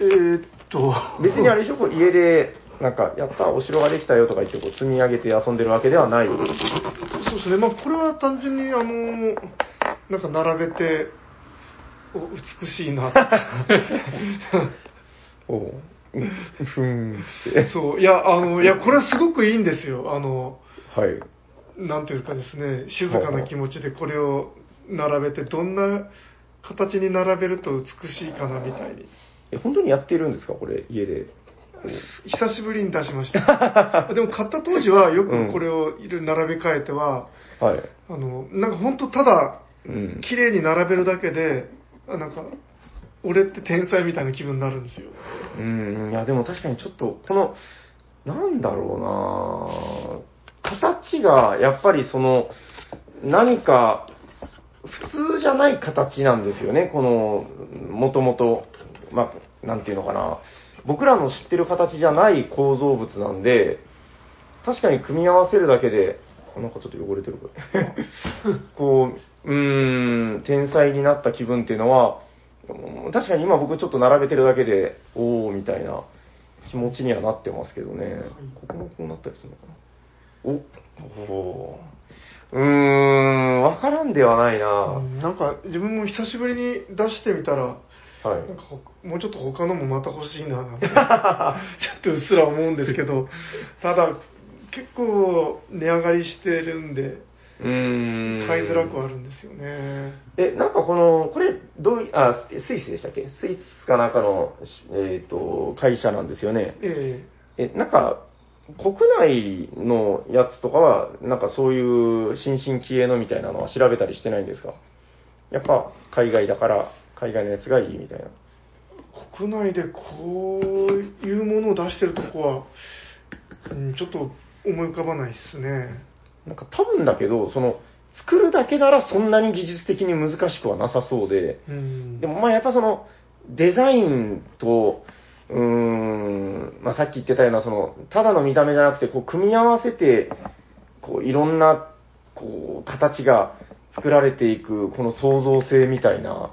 えーっと。別にあれでしょ、こう家で、なんか、やった、お城ができたよとか言って、こう積み上げて遊んでるわけではない。そうですね。まあ、これは単純に、あの、なんか並べて、お美しいな。おうふんって。そう。いや、あの、いや、これはすごくいいんですよ。あの、はい。なんていうかですね、静かな気持ちでこれを並べて、どんな形に並べると美しいかなみたいに。え、本当にやってるんですか、これ、家で。久しぶりに出しました。でも買った当時はよくこれを並べ替えては、はい。あの、なんか本当ただうん。綺麗に並べるだけで、あなんか、俺って天才みたいな気分になるんですよ。うん、いや、でも確かにちょっと、この、なんだろうな形が、やっぱりその、何か、普通じゃない形なんですよね、この、もともと、まあ、なんていうのかな。僕らの知ってる形じゃない構造物なんで、確かに組み合わせるだけで、あなんかちょっと汚れてるこれ。こう、うーん、天才になった気分っていうのは、うん確かに今僕ちょっと並べてるだけで、おーみたいな気持ちにはなってますけどね。ここもこうなったりするのかな。お、おーうーん、わからんではないな、うんなんか自分も久しぶりに出してみたら、はい。なんかほもうちょっと他のもまた欲しいな ちょっとうっすら思うんですけど、ただ結構値上がりしてるんで、うーん。買いづらくはあるんですよね。え、なんかこの、これ、どうい、あ、スイスでしたっけ？スイスかなんかの、えっ、と、会社なんですよね。ええ、なんか、国内のやつとかは、なんかそういう新進気鋭のみたいなのは調べたりしてないんですか？やっぱ海外だから、海外のやつがいいみたいな。え国内でこういうものを出してるとこは、うん、ちょっと思い浮かばないですね。なんか多分だけど、その、作るだけならそんなに技術的に難しくはなさそうで、うん。でもまあやっぱその、デザインと、うーん、まあさっき言ってたような、その、ただの見た目じゃなくて、こう、組み合わせて、こう、いろんな、こう、形が作られていく、この創造性みたいな、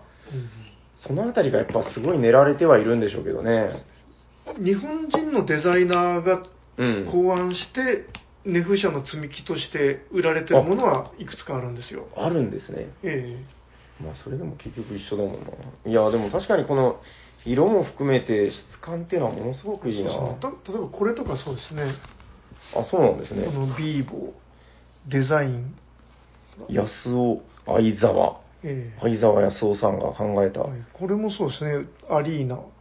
そのあたりがやっぱすごい練られてはいるんでしょうけどね。日本人のデザイナーがうん。考案して、ネフ社の積み木として売られてるものはいくつかあるんですよ。あるんですね。えまあそれでも結局一緒だもんな。いや、でも確かにこの、色も含めて質感っていうのはものすごくえいいな。そうそう例えばこれとかそうですね。あ、そうなんですねこ。のビーボー、デザイン。安尾相沢。え沢康夫さんが考えた。はいこれもそうですね。アリーナ。こ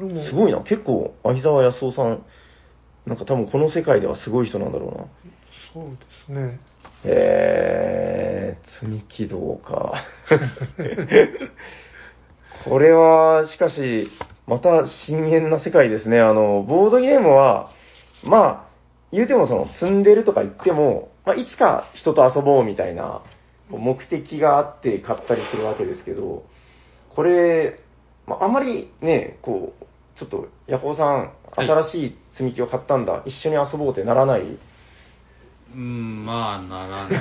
れも。すごいな。結構、相沢康夫さん、なんか多分この世界ではすごい人なんだろうな。そうですね。えー、積み木道か。これは、しかし、また深淵な世界ですね。あの、ボードゲームは、まあ、言うてもその、積んでるとか言っても、まあ、いつか人と遊ぼうみたいな、目的があって買ったりするわけですけど、これ、まあ、あんまりね、こう、ちょっと、ヤホーさん、はい新しい積み木を買ったんだ、一緒に遊ぼうってならない？うん、まあ、ならないで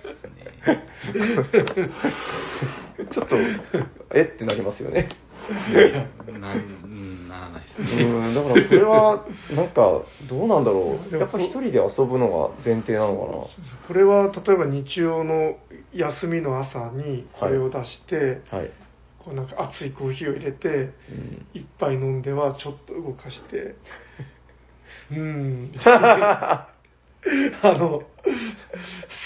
すね。ちょっと、え？ってなりますよね。なうんならないですうね。ん、だからこれは、なんか、どうなんだろう。やっぱ一人で遊ぶのが前提なのこれは例えば日曜の休みの朝にこれを出して、かな。はい。こうなんか熱いコーヒーを入れてうん一杯飲んではちょっと動かして うん あの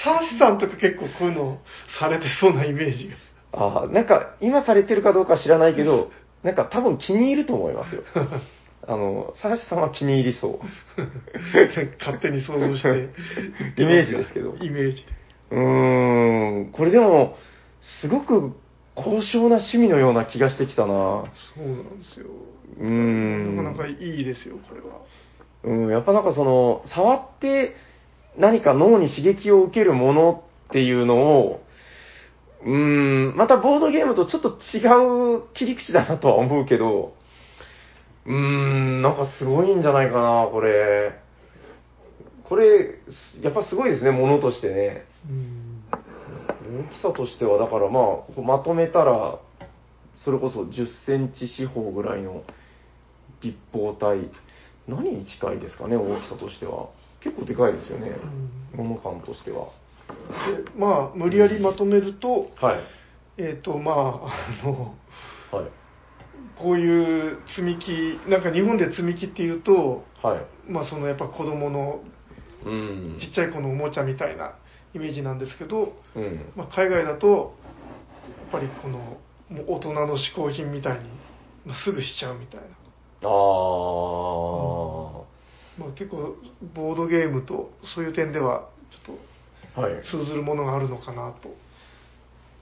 サーシさんとか結構こういうのされてそうなイメージがあなんか、今されてるかどうか知らないけど、なんか多分気に入ると思いますよ。あの、サーシさんは気に入りそう。勝手に想像して イメージですけどイメージうーん、これでも、すごく高尚な趣味のような気がしてきたな。そうなんですようーん。なかなかいいですよこれはうん、やっぱなんかその、触って何か脳に刺激を受けるものっていうのを、うーん、またボードゲームとちょっと違う切り口だなとは思うけど、うーん、なんかすごいんじゃないかな、これ。これ、やっぱすごいですね、ものとしてね。うん大きさとしては、だからまあ、こうまとめたら、それこそ10センチ四方ぐらいの立方体。何に近いですかね、大きさとしては。結構でかいですよね、物感としては。でまあ無理やりまとめるとはい。えっ、とまああのはい。こういう積み木なんか日本で積み木っていうとはい。まあそのやっぱ子供のうん。ちっちゃい子のおもちゃみたいなイメージなんですけど、うん。まあ、海外だとやっぱりこのもう大人の嗜好品みたいに、まあ、すぐしちゃうみたいな、あー。まあ、結構ボードゲームとそういう点ではちょっはい。と通ずるものがあるのかなと。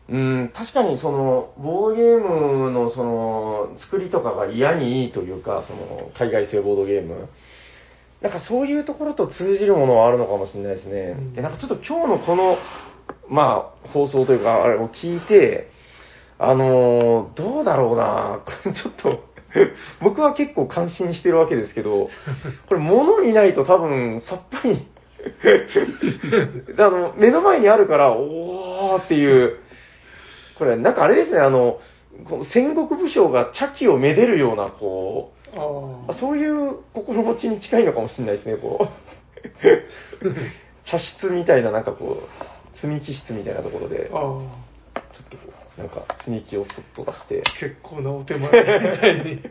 うん、確かにその、ボードゲームのその、作りとかが嫌にいいというか、その、海外製ボードゲーム。なんかそういうところと通じるものはあるのかもしれないですね。うんで、なんかちょっと今日のこの、まあ、放送というか、あれを聞いて、あのーどうだろうなこれ ちょっと、僕は結構感心してるわけですけど、これ物見ないと多分さっぱり、あの、目の前にあるから、おーっていう、これなんかあれですね、あの、この戦国武将が茶器をめでるような、こう、ああそういう心持ちに近いのかもしれないですね、こう。茶室みたいな、なんかこう、積み木室みたいなところで、ちょっとこう、なんか積み木をそっと出して、結構なお手前みたいに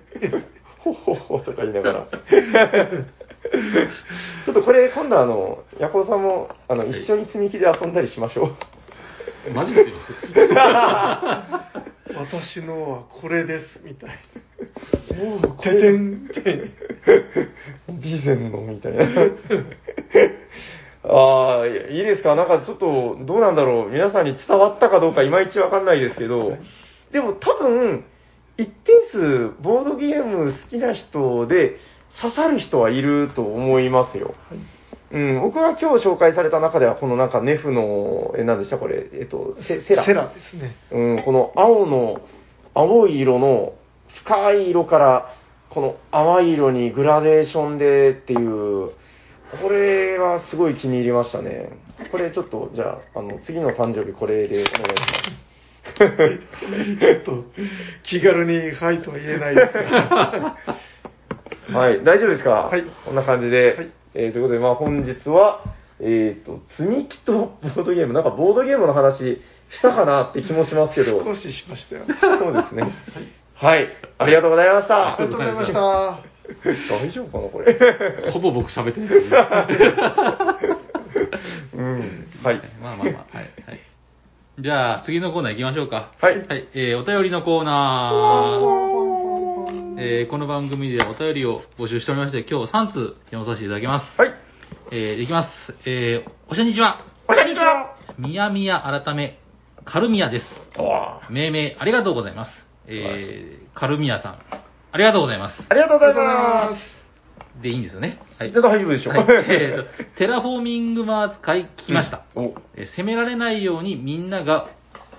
ほっほっほとか言いながら。ちょっとこれ、今度あの、ヤコウさんも、あの、一緒に積み木で遊んだりしましょう。マジで言ってます？私のはこれですみたいもう、な てて前のみたいな。ああ、いやいいですか？なんかちょっと、どうなんだろう。皆さんに伝わったかどうかいまいちわかんないですけど、でも多分、一定数、ボードゲーム好きな人で刺さる人はいると思いますよ。うん、僕が今日紹介された中では、このなんかネフの、え、何でした？これ、えっと、セセラ。セラですね。うん、この青の、青い色の深い色から、この淡い色にグラデーションでっていう、これはすごい気に入りましたね。これちょっと、じゃあ、あの、次の誕生日これでお願いします。ちょっと、気軽にはいとは言えないですが。はい、大丈夫ですか？はいこんな感じで。はいえーということで、まあ本日は、えっ、と、積み木とボードゲーム、なんかボードゲームの話したかなって気もしますけど。少ししましたよ。そうですね。はい、ありがとうございました。ありがとうございました。大丈夫かな、これ？ほぼ僕喋ってるんですけど。うん。はい。まあまあまあ、はい。はい。じゃあ、次のコーナー行きましょうか。はいはい。えー、お便りのコーナー。えー、この番組ではお便りを募集しておりまして、今日3通読まさせていただきます。はい。えー、できます。えー、おしゃにちは。こんにちは。みやみや改め、カルミヤです。あ命名ありがとうございます。えー、カルミヤさん、ありがとうございます。りがとうございます。で、いいんですよね。はい。大丈夫でしょうはいえーとテラフォーミングマーズ回聞きました。お、えー責められないようにみんなが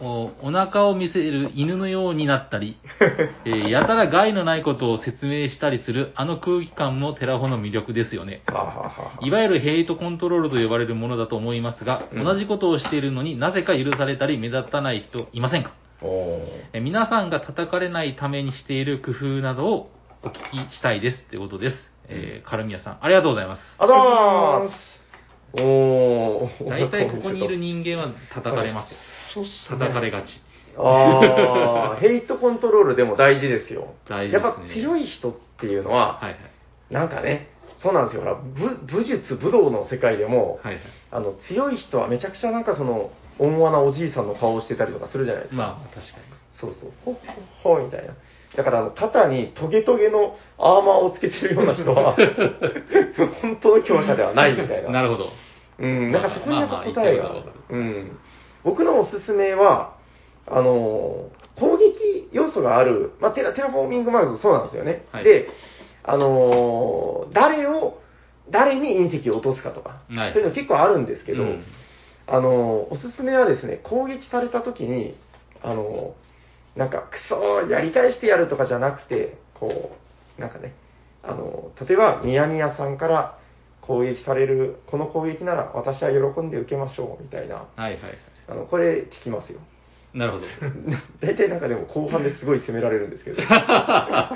おお腹を見せる犬のようになったり、えーやたら害のないことを説明したりするあの空気感もテラフォの魅力ですよね。はあはあはいわゆるヘイトコントロールと呼ばれるものだと思いますが、うん同じことをしているのになぜか許されたり目立たない人いませんか？あ。おーえー皆さんが叩かれないためにしている工夫などをお聞きしたいですということです。えーカルミヤさん、ありがとうございます。あざーす。おー。大体ここにいる 人間は叩かれますよ。そうっすね。叩かれがち。ああ、ヘイトコントロールでも大事ですよ。大事ですねやっぱ強い人っていうのは、はいはい。なんかね、そうなんですよ。ほら、武武術、武道の世界でも、はいはい。あの、強い人はめちゃくちゃなんかその、温和なおじいさんの顔をしてたりとかするじゃないですか。まあ、確かそうそう、ほっほっほみたいな。だから、肩にトゲトゲのアーマーをつけてるような人は、本当の強者ではないみたいに。な。なるほど。うん、なんかそこにやっぱ答えがうん。僕のおすすめは、あのー、攻撃要素がある、まあ、テラテラフォーミングマーズそうなんですよね。はいで、あのー誰を、誰に隕石を落とすかとか、はいそういうの結構あるんですけど、うんあのーおすすめはですね、攻撃された時に、あのーなんか、クソーやり返してやるとかじゃなくて、こう、なんかね、あのー例えば、宮宮さんから攻撃される、この攻撃なら私は喜んで受けましょう、みたいな。はいはいはい。あの、これ聞きますよ。なるほど。大体なんかでも後半ですごい責められるんですけど。あ、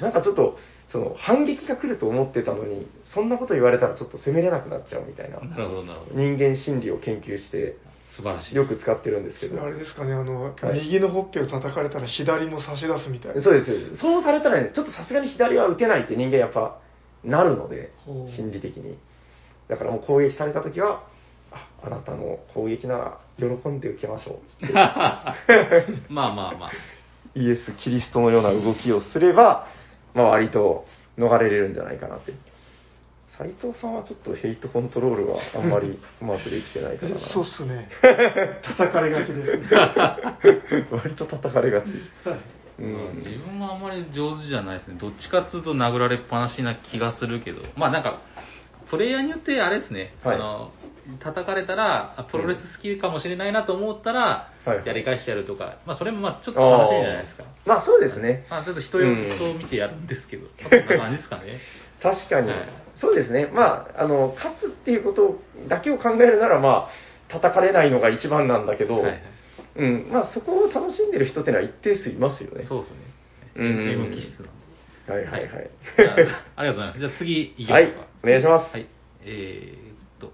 なんかちょっと、その、反撃が来ると思ってたのに、そんなこと言われたらちょっと責めれなくなっちゃうみたいな。なるほどなるほど。人間心理を研究して、素晴らしい。よく使ってるんですけど。あれですかね、あの、はい右のほっぺを叩かれたら左も差し出すみたいな。そうですそうです。そうされたらね、ちょっとさすがに左は打てないって人間やっぱなるので心理的に。だからもう攻撃された時は、あ、あなたの攻撃なら喜んで受けましょう。まあまあまあ。イエス・キリストのような動きをすれば、まあ割と逃れれるんじゃないかなって。斉藤さんはちょっとヘイトコントロールはあんまり うまくできてないからな。そうっすね。叩かれがちですね。割と叩かれがち。ううんん。自分もあんまり上手じゃないですね。どっちかっていうと殴られっぱなしな気がするけど。まあなんか、プレイヤーによってあれですね。はいあの、叩かれたら、あプロレス好きかもしれないなと思ったら、はいやり返してやるとか。まあそれもまあちょっと楽しいじゃないですか。あーまあそうですね。まあちょっと人よ、うん人を見てやるんですけど。まあそんな感じですかね。確かに、はいそうですね。まあ、あの、勝つっていうことだけを考えるなら、まあ、叩かれないのが一番なんだけど、はいはい。うん、まあそこを楽しんでる人ってのは一定数いますよね。そうですね。うん気質。はいはいはい。あありがとうございます。じゃあ次行きまはいしょうか。、お願いします。はい。えーっと、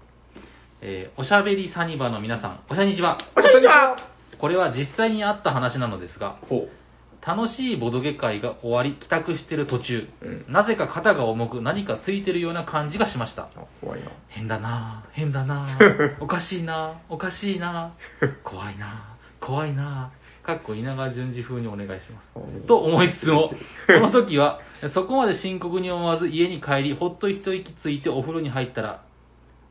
えーおしゃべりサニバの皆さん、おしゃにちは。おしゃにちはこれは実際にあった話なのですが、ほ楽しいボドゲ会が終わり、帰宅してる途中、うんなぜか肩が重く何かついてるような感じがしました。怖いな。変だなぁ、変だな ぁ、おかしいなぁ、おかしいなぁ、怖いなぁ、怖いなぁ、かっこ稲川淳二風にお願いします。と思いつつも、この時は、そこまで深刻に思わず家に帰り、ほっと一息ついてお風呂に入ったら、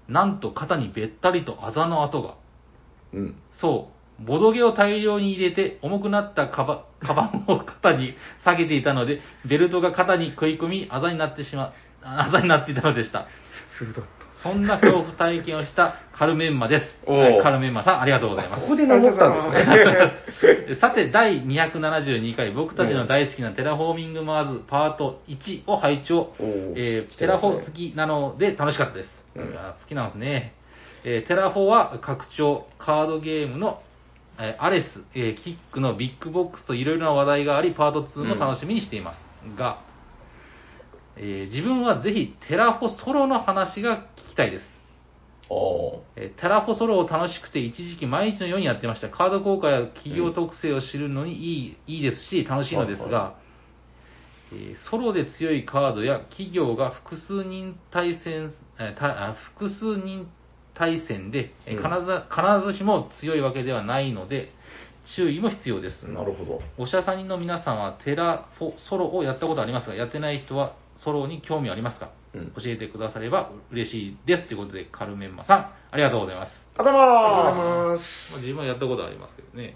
なんと肩にべったりとあざの跡が。うん。そう、ボドゲを大量に入れて、重くなったカバカバンを肩に下げていたので、ベルトが肩に食い込み、あざになってしま朝になっていたのでした。そんな恐怖体験をしたカルメンマです。おーはいカルメンマさん、ありがとうございます。ここで名乗ったんですね。さて、第272回、僕たちの大好きなテラフォーミングマーズパート1を拝聴。おーえー来てますねテラフォ好きなので楽しかったです。うんいや好きなんですね。えーテラフォは拡張、カードゲームの、えーアレス、えーキックのビッグボックスといろいろな話題があり、パート2も楽しみにしています。が、えー自分はぜひテラフォソロの話が聞きたいです。えーテラフォソロを楽しくて一時期毎日のようにやってました。カード効果や企業特性を知るのにいい,、いいですし、楽しいのですが、はいはえーソロで強いカードや企業が複数人対戦、えー複数人対戦で、えーうん必ず必ずしも強いわけではないので、注意も必要です。なるほど。おしゃさんの皆さんはテラフォソロをやったことありますが、やってない人はソロに興味ありますか、うん教えてくだされば嬉しいです。ということで、カルメンマさん、ありがとうございます。ありがとうございます。まあ、自分はやったことありますけどね。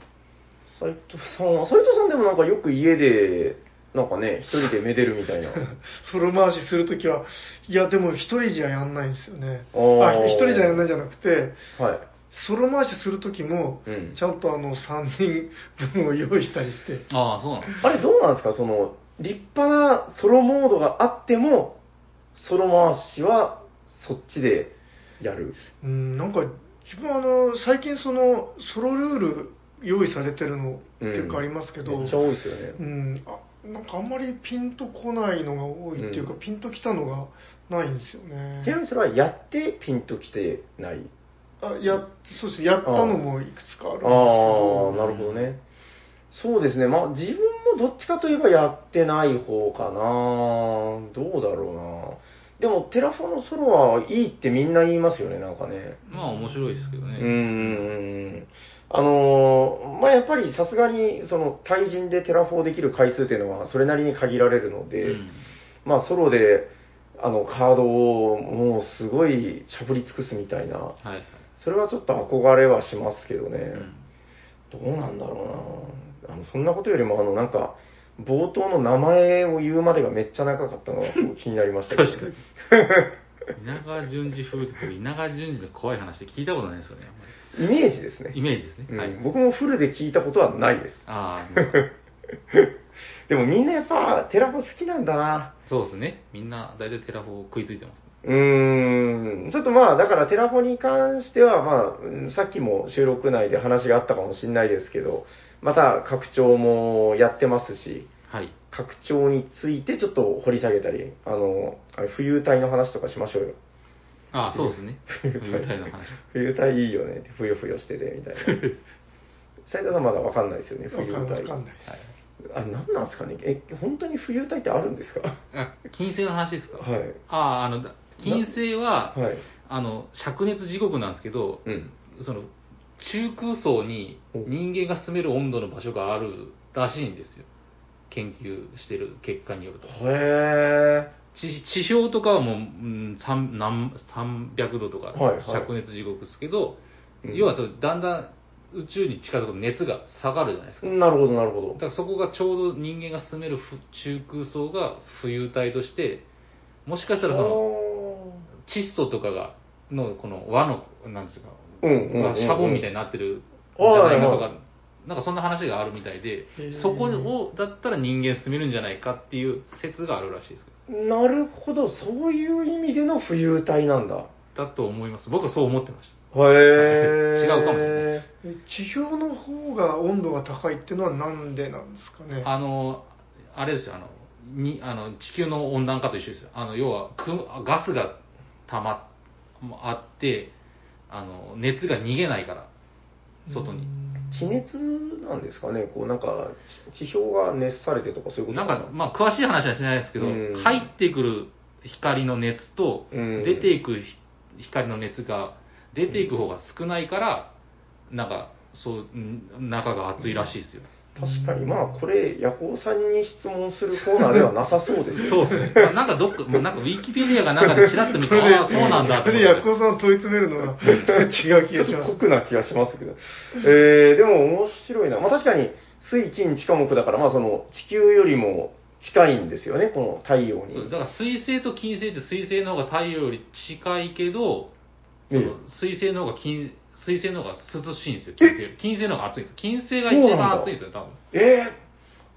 斉藤さんは、斉藤さんでもなんかよく家で、なんかね、一人でめでるみたいな。ソロ回しするときは、いや、でも一人じゃやんないんですよね。あ、一人じゃやんないんじゃなくて、はい。ソロ回しするときも、うんちゃんとあの、3人分を用意したりして、ああ、そうなんですあれどうなんですか？その、立派なソロモードがあっても、ソロ回しはそっちでやる。うん、なんか、自分はあの、最近その、ソロルール用意されてるの結構ありますけど、めっちゃ多いですよね。うん、あなんかあんまりピンとこないのが多いっていうか、うんピンときたのがないんですよね。ちなみにそれはやってピンときてない？あやそうですやったのもいくつかあるんですけあど。あ、なるほどね。そうですね。まあ自分もどっちかといえばやってない方かな。どうだろうな。でもテラフォのソロはいいってみんな言いますよね、なんかね。まあ面白いですけどうーね。ん。あのーまあやっぱりさすがにその対人でテラフォーできる回数っていうのはそれなりに限られるので、うんまあソロであのカードをもうすごいしゃぶり尽くすみたいな、はいはい。それはちょっと憧れはしますけどね。うんどうなんだろうなあのそんなことよりもあのなんか冒頭の名前を言うまでがめっちゃ長かったのが気になりましたけど、確かに。稲川淳二風って僕、稲川淳二の怖い話って聞いたことないですよね。あんまイメージですねりイメージですね。うんはい。僕もフルで聞いたことはないですああ、でもみんなやっぱテラフォ好きなんだなそうですね。みんな大体テラフォ食いついてます、ね。うーんちょっとまあだからテラフォに関してはまあうんさっきも収録内で話があったかもしれないですけどまた拡張もやってますしはい。拡張についてちょっと掘り下げたりあのあれ浮遊体の話とかしましょうよああ、そうですね。冬冬体の話。冬体いいよねって、ふよふよしてて、みたいな。斉藤さんまだわかんないですよね、冬体。わかんわかんないです。あ、なんなんですかね？え、本当に冬体ってあるんですか？あ、金星の話ですか？はい。ああ、あの、だ金星は、はい。あの、灼熱地獄なんですけど、うん。その、中空層に人間が住める温度の場所があるらしいんですよ。研究してる結果によると。へ地地表とかはもう、うん、三何300度とか、はいはい灼熱地獄ですけど、うん要はだんだん宇宙に近づくと熱が下がるじゃないですか。ー。なるほど、なるほど。だからそこがちょうど人間が住めるふ中空層が浮遊体として、もしかしたらそのお窒素とかが、のこの輪の、なんですか、ーうんうんうんうんシャボンみたいになってるんじゃないかとか、なんかそんな話があるみたいでそこを、だったら人間住めるんじゃないかっていう説があるらしいです。なるほど、そういう意味での浮遊体なんだ。だと思います。僕はそう思ってましへー。違うかもしれないでえ地表の方が温度が高いっていうのはなんでなんですかねた。あの、あれですよ、あの、にあの地球の温暖化と一緒ですよ。あの、要は、くガスが溜まあって、あの、熱が逃げないから、外に。地熱なんですかね。こうなんか、地地表が熱されてとかそういうこと？なんか、まあ、詳しい話はしないですけど、うん。入ってくる光の熱と、うん。出ていくひ光の熱が、出ていく方が少ないから、なんか、そう、うん中が熱いらしいですよ。確かに、まあ、これ、ヤコウさんに質問するコーナーではなさそうですね。そうですね。まあなんかどっか、まあなんかウィキペディアがなんかでチラッと見て、ああ、そうなんだって。でヤコウさんを問い詰めるのは違う気がします。酷な気がしますけど。えー、でも面白いな。まあ確かに、水金地下木だから、まあその、地球よりも近いんですよね、この太陽に。だから水星と金星って水星の方が太陽より近いけど、そえの水星の方が金、水星の方が涼しいんですよ、金星より。金星の方が暑いんですよ。金星が一番暑いんですよ、多分。え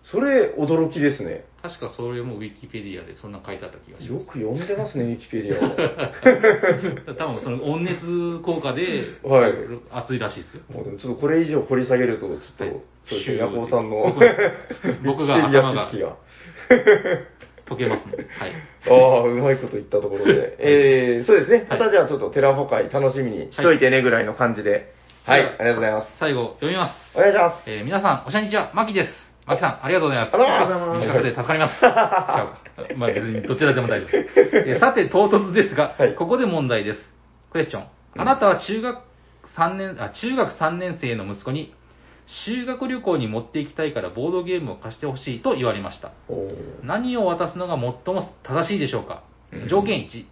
ー、それ驚きですね。確かそれもウィキペディアでそんな書いてあった気がします。よく読んでますね、ウィキペディアを。多分その温熱効果ではい暑いらしいですよ。もうでもちょっとこれ以上掘り下げると、ちょっと、はいそうですね、ヤコウさんの僕僕がウィキペディア頭が知識が。溶けます。はい。ああ、うまいこと言ったところで。えー、そうですね。はいまたじゃあちょっとテラフォ会楽しみにしといてねぐらいの感じで。はい、ありがとうございます。最後、読みます。お願いします。えー皆さん、おしゃにちは、マキです。マキさん、ありがとうございます。ありがとうございます短くて助かります。まあ別にどちらでも大丈夫です。えーさて、唐突ですが、はいここで問題です。クエスチョン。あなたは中学3年、あ、中学3年生の息子に、修学旅行に持って行きたいからボードゲームを貸してほしいと言われました。何を渡すのが最も正しいでしょうか？うん。条件1、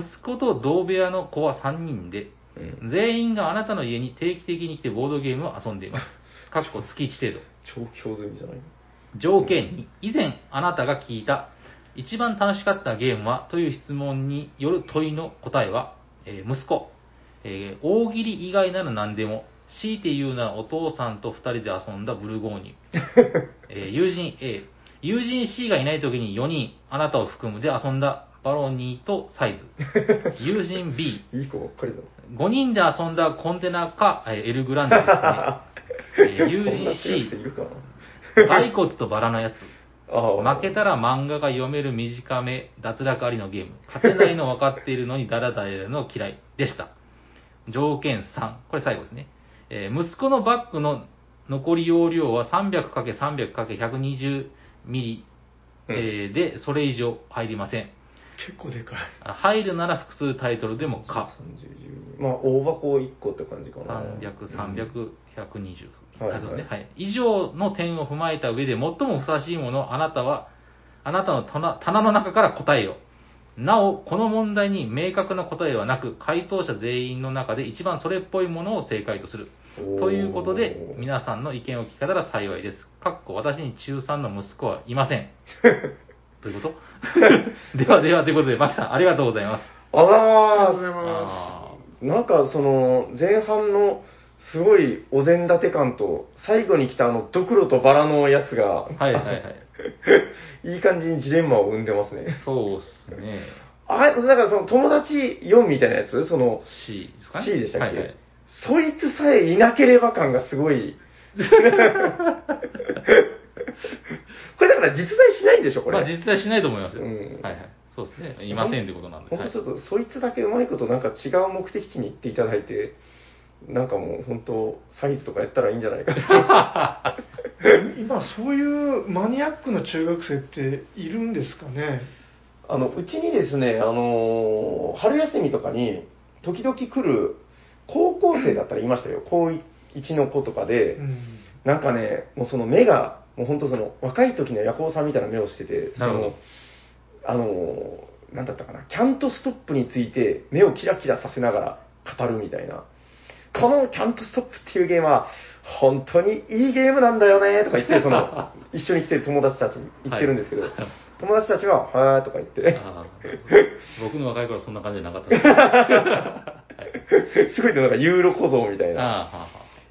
息子と同部屋の子は3人で、うん。全員があなたの家に定期的に来てボードゲームを遊んでいます。かっこ月1程度。超強済みじゃない？条件2、以前あなたが聞いた一番楽しかったゲームはという質問による問いの答えは、えー息子、えー大喜利以外なら何でも、強いて言うならお父さんと二人で遊んだブルゴーニュ。えー友人 A、友人 C がいない時に4人、あなたを含むで遊んだバロニーとサイズ。友人 B、いい子ばっかりだ。5人で遊んだコンテナか、えーエルグランデですね。え ー友人そんな強い C 人、いるかな骸骨とバラのやつ。ああ負けたら漫画が読める短め、脱落ありのゲーム。勝てないの分かっているのにダラダラやるの嫌いでした。条件3。これ最後ですね。えー息子のバッグの残り容量は 300×300×120 ミリ、えーで、それ以上入りません。結構でかい。あ入るなら複数タイトルでもか。30まあ、大箱1個って感じかな。300、300、120。はいあそうですねははい。以上の点を踏まえた上で最もふさわしいものをあなたは、あなたの棚棚の中から答えよ。なお、この問題に明確な答えはなく、回答者全員の中で一番それっぽいものを正解とする。ということで、皆さんの意見を聞けたら幸いです。かっこ私に中3の息子はいません。ということ？ではでは、ということで、マキさん、ありがとうございます。ありがとうございーまあなんかその、前半のすごいお膳立て感と、最後に来たあの、ドクロとバラのやつが、ーはいはいはい。いい感じにジレンマを生んでますね。そうっすね。あ、だからその友達4みたいなやつその、C ですかね？C でしたっけ、はいはい。そいつさえいなければ感がすごい。これだから実在しないんでしょ、これ。まあ実際しないと思いますよ。うんはいはい。そうですね。いませんってことなんで。本はい当ちょっと、そいつだけうまいことなんか違う目的地に行っていただいて、なんかもう本当、サイズとかやったらいいんじゃないかな。今、そういうマニアックな中学生っているんですかね？あの、うちにですね、あのー春休みとかに、時々来る高校生だったらいましたよ。高1の子とかで、うん。なんかね、もうその目が、もう本当その若い時のヤコウさんみたいな目をしてて、その、あの、なんだったかな、キャントストップについて目をキラキラさせながら語るみたいな。このキャントストップっていうゲームは、本当にいいゲームなんだよねとか言って、その、一緒に来てる友達たちに言ってるんですけど、はい。友達たちは、はーとか言って、僕の若い頃はそんな感じじゃなかったです。はい。すごいなんかユーロ小僧みたいな。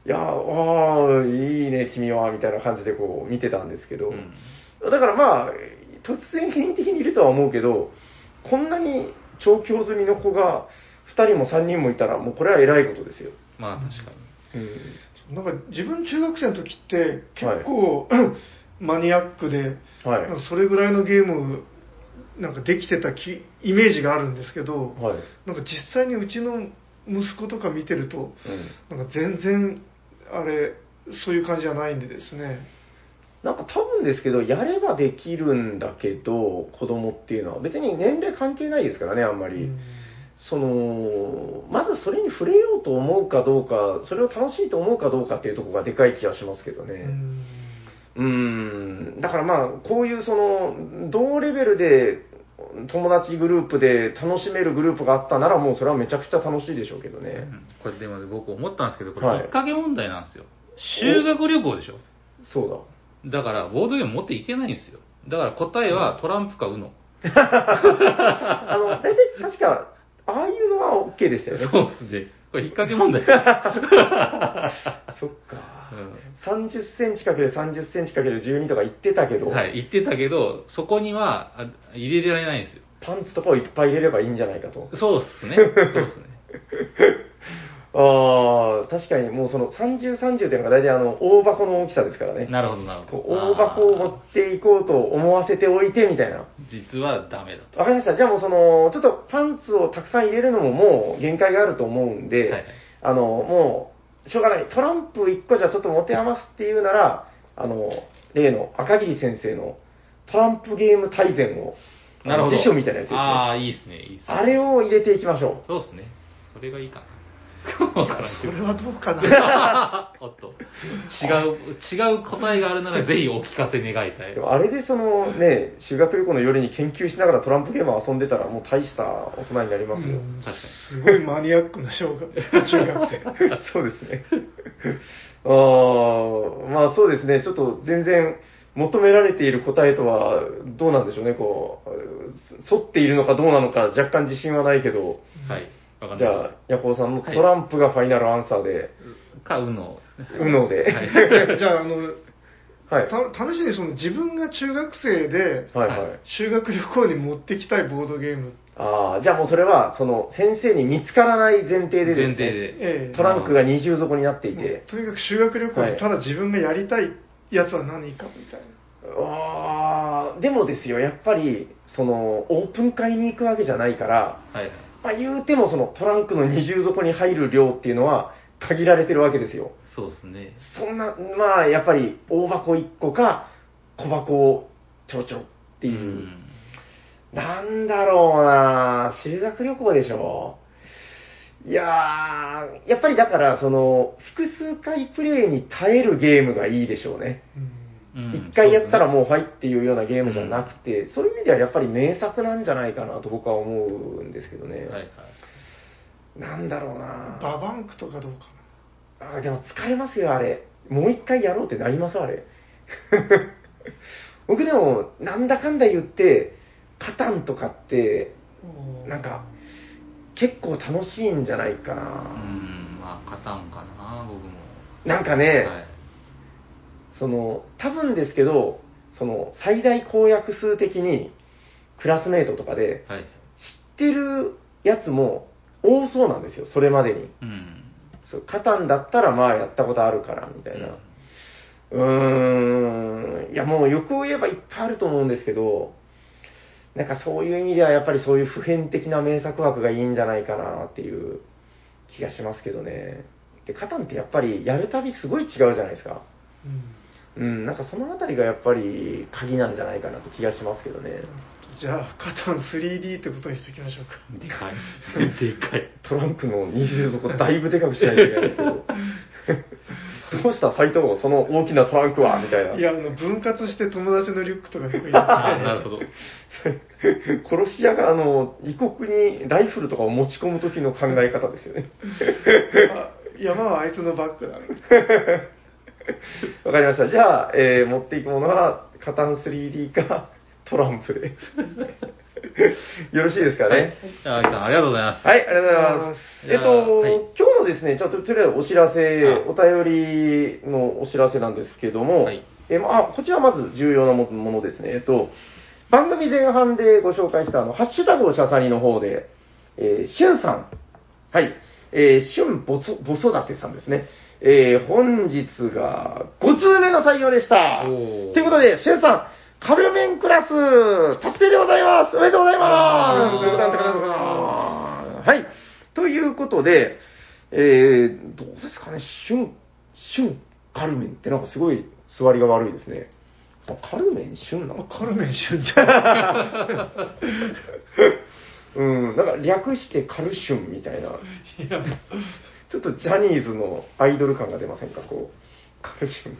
いやー、あーいいね、君は、みたいな感じでこう見てたんですけど、うん。だからまあ、突然変異的にいるとは思うけど、こんなに調教済みの子が2人も3人もいたら、もうこれは偉いことですよ。まあ確かに。うん。なんか自分中学生の時って結構、マニアックで、はいそれぐらいのゲームなんかできてたきイメージがあるんですけど、はい。なんか実際にうちの息子とか見てるとうん。なんか全然あれそういう感じじゃないんでですねなんか多分ですけど、やればできるんだけど、子供っていうのは、別に年齢関係ないですからね、あんまり。うんその、まずそれに触れようと思うかどうか、それを楽しいと思うかどうかっていうところがでかい気がしますけどね。うんうーん、だからまあ、こういうその、同レベルで、友達グループで楽しめるグループがあったなら、もうそれはめちゃくちゃ楽しいでしょうけどね。うんこれでも僕思ったんですけど、こはいれ引っ掛け問題なんですよ。修学旅行でしょ。そうだから、ボードゲーム持っていけないんですよ。だから答えはトランプか UNO。あの、大体確か、ああいうのは OK でしたよね。そうっすね。これ引っ掛け問題。そっか。30センチかける30センチかける12とか言ってたけど、はい、言ってたけど、そこにはあ入れられないんですよ。パンツとかをいっぱい入れればいいんじゃないかと。そうっすね。そうっすね。ああ、確かにもうその30、30っていうのが大体あの、大箱の大きさですからね。なるほど、なるほこど。う大箱を持っていこうと思わせておいてみたいな。実はダメだと。わかりました。じゃあもうその、ちょっとパンツをたくさん入れるのももう限界があると思うんで、はいあの、もう、しょうがない。トランプ1個じゃちょっと持て余すっていうなら、あの、例の赤桐先生のトランプゲーム大全を、なるほど。辞書みたいなやつですね。ああ、いいっすね、いいっすね。あれを入れていきましょそうっすね。それがいいかな。それはどうかな。おっと。違う、違う答えがあるなら ぜひお聞かせ願いたう。いで。もあれでそのね、修学旅行の夜に研究しながらトランプゲームを遊んでたらもう大した大人になりますよ。すごいマニアックな小学 中学生。そうですね。ああ、まあそうですね。ちょっと全然求められている答えとはどうなんでしょうね。こう、沿っているのかどうなのか若干自信はないけど、はい。わかんじゃあないです。、ヤコウさんのはいトランプがファイナルアンサーで、か、うの。うので、はい。じゃあ、あの、はい。た試しにその自分が中学生ではいはい。修学旅行に持ってきたいボードゲーム、ああ、じゃあもうそれは、その先生に見つからない前提でですね。前提で。ええトランクが二重底になっていもうて。とにかく修学旅行はいでただ自分がやりたいやつは何かみたいな。ああ、でもですよ、やっぱり、その、オープン会に行くわけじゃないから、はい。まあ言うてもそのトランクの二重底に入る量っていうのは限られてるわけですよ。そうですね。そんな、まあやっぱり大箱1個か小箱をちょろちょろってういう。ん。なんだろうな修学旅行でしょいやー、やっぱりだから、その、複数回プレイに耐えるゲームがいいでしょうね。うんうん一回やったらうもうはいっていうようなゲームじゃなくて、そういう意味ではやっぱり名作なんじゃないかなと僕は思うんですけどね。はいはい。なんだろうなババンクとかどうかあでも疲れますよ、あれ。もう一回やろうってなります、あれ。僕でも、なんだかんだ言って、カタンとかって、な。なんか、結構楽しいんじゃないかな。うん、まあ、勝たんかな、僕も。なんかね、はい。その、多分ですけど、その、最大公約数的に、クラスメートとかで、はい。知ってるやつも多そうなんですよ、それまでに。うん。そうカタンだったらまあやったことあるから、みたいな。うーん、いやもう欲を言えばいっぱいあると思うんですけど、なんかそういう意味ではやっぱりそういう普遍的な名作枠がいいんじゃないかなっていう気がしますけどね。で、カタンってやっぱりやるたびすごい違うじゃないですか。うんうん、なんかそのあたりがやっぱり鍵なんじゃないかなって気がしますけどね。じゃあ、カタン 3D ってことにしておきましょうか。でかい。でかい。トランクの二重底だいぶでかくしないといけないですけど。どうした斎藤その大きなトランクはみたいな。いや、あの、分割して友達のリュックとかにこう入れてあなるほど。殺し屋があの異国にライフルとかを持ち込む時の考え方ですよね。あ山はあいつのバッグだ。わかりました。じゃあ、えー持っていくものは、カタン 3D かトランプで。よろしいですかね。じゃあ、ありがとうございます。はい、ありがとうございます。えっと、はい今日のですね、ちょっととりあえずお知らせ、あお便りのお知らせなんですけども、はいえまあ、こちらまず重要なもものですね。えっと、番組前半でご紹介したあの、ハッシュタグおしゃさにの方で、えー、しゅんさん、はい、えー、しゅんぼそ、ぼそだてさんですね。えー、本日が5通目の採用でした。おとーいうことで、しゅんさん、カルメンクラス、達成でございます。おめでとうございます。はい。ということで、えー、どうですかね、旬、旬、カルメンってなんかすごい座りが悪いですね。あカルメン旬なのカルメン旬じゃ うん、なんか略してカルシュンみたいな、ちょっとジャニーズのアイドル感が出ませんか、こう。カルシュン。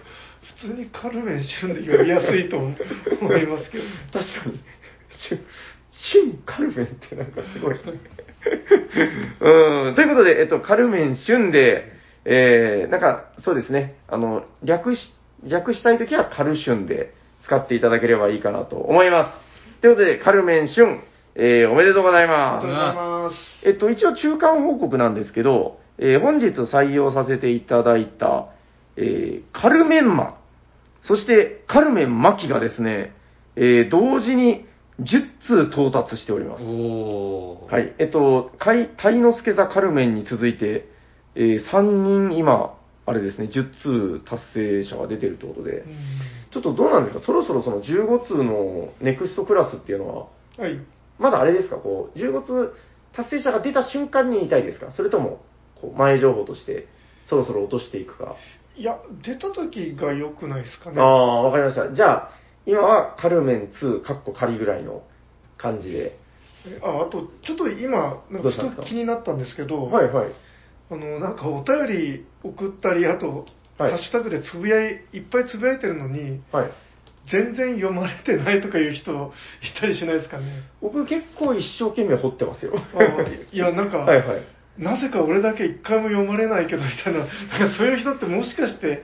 普通にカルメン旬で呼びやすいと思いますけど。確かに、シュン、シュンカルメンってなんかすごい。うん、ということで、えっと、カルメンシュンで、えー、なんか、そうですね、あの、略し、略したいときはカルシュンで使っていただければいいかなと思います。ということで、カルメン俊、えー、おめでとうございありがとうごます。ざいます。えっと、一応中間報告なんですけど、えー本日採用させていただいた、えーカルメンマ、そしてカルメンマキがですね、えー同時に10通到達しております。はい。えっと、海鯛之助座カルメンに続いて、え3人今、あれですね、10通達成者が出てるってことで、うん。ちょっとどうなんですか？そろそろその15通のネクストクラスっていうのは、はい。まだあれですか？こう、15通達成者が出た瞬間に言いたいですか？それとも、こう、前情報として、そろそろ落としていくか。いや、出た時が良くないですかね。ああ、わかりました。じゃあ、今はカルメン2、カッコ仮ぐらいの感じで。ああと、ちょっと今、なんかどうしたんですか？一つ気になったんですけど、はいはい。あの、なんかお便り送ったり、あと、はいハッシュタグでつぶやい、いっぱいつぶやいてるのに、はい。全然読まれてないとかいう人いたりしないですかね。僕結構一生懸命掘ってますよ。あいや、なんか、はいはい。なぜか俺だけ一回も読まれないけどみたいな、なんかそういう人ってもしかして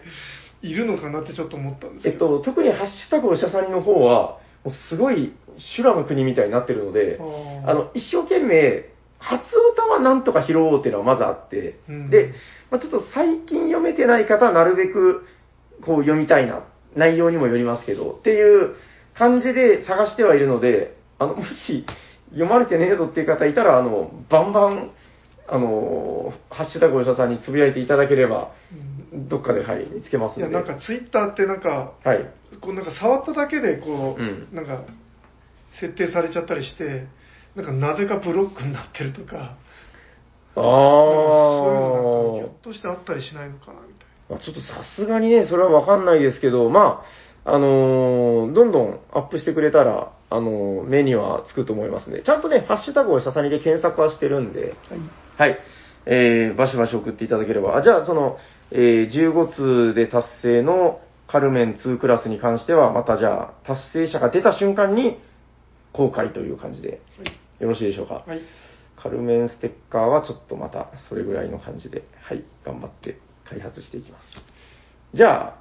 いるのかなってちょっと思ったんですけど。えっと、特にハッシュタグおしゃさにの方は、もうすごい修羅の国みたいになってるので、あーあの、一生懸命、初歌はなんとか拾おうっていうのはまずあって、うんで、まあ、ちょっと最近読めてない方はなるべく、こう読みたいな、内容にもよりますけど、っていう感じで探してはいるので、あの、もし読まれてねえぞっていう方いたら、あの、バンバン、あの、ハッシュタグおしゃさんにつぶやいていただければ、うんどっかで、はい、見つけますいや。なんかツイッターってなんか、はい。こうなんか触っただけでこう、うんなんか設定されちゃったりして、なんかなぜかブロックになってるとか、ああそういうのなんかひょっとしてあったりしないのかなみたいまあ、ちょっとさすがにね、それはわかんないですけど、まあ、あのーどんどんアップしてくれたら、あのー目にはつくと思いますね。ちゃんとね、ハッシュタグをささにで検索はしてるんで、な。はい。えー、バシバシ送っていただければ。あじゃあ、その、えー、15通で達成のカルメン2クラスに関しては、またじゃあ、達成者が出た瞬間に公開という感じで、よろしいでしょうか？はい。カルメンステッカーはちょっとまたそれぐらいの感じで、はい、頑張って開発していきます。じゃあ、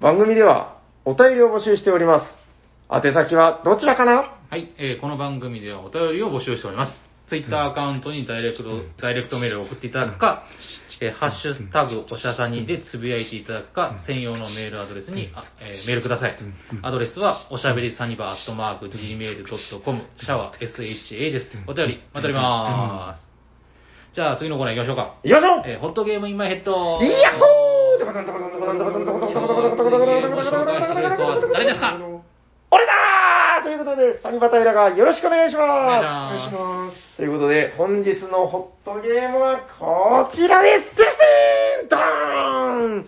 番組ではお便りを募集しております。宛先はどちらかな？はい、えーこの番組ではお便りを募集しております。ツイッターアカウントにダイレクト、ダイレクトメールを送っていただくか、えーハッシュタグおしゃさにでつぶやいていただくか、専用のメールアドレスに、あえーメールください。アドレスは、おしゃべりサニバーアットマーク gmail.com、シャワー SHA です。お便り、待っております。じゃあ次のコーナー行きましょうか。いきましょう。えーホットゲームインマイヘッド。イヤッホ誰ですか？俺だーということで、サニバタイラがよろしくお願いしまお願いします。す。ということで、本日のホットゲームはこちらです。でせーんドーン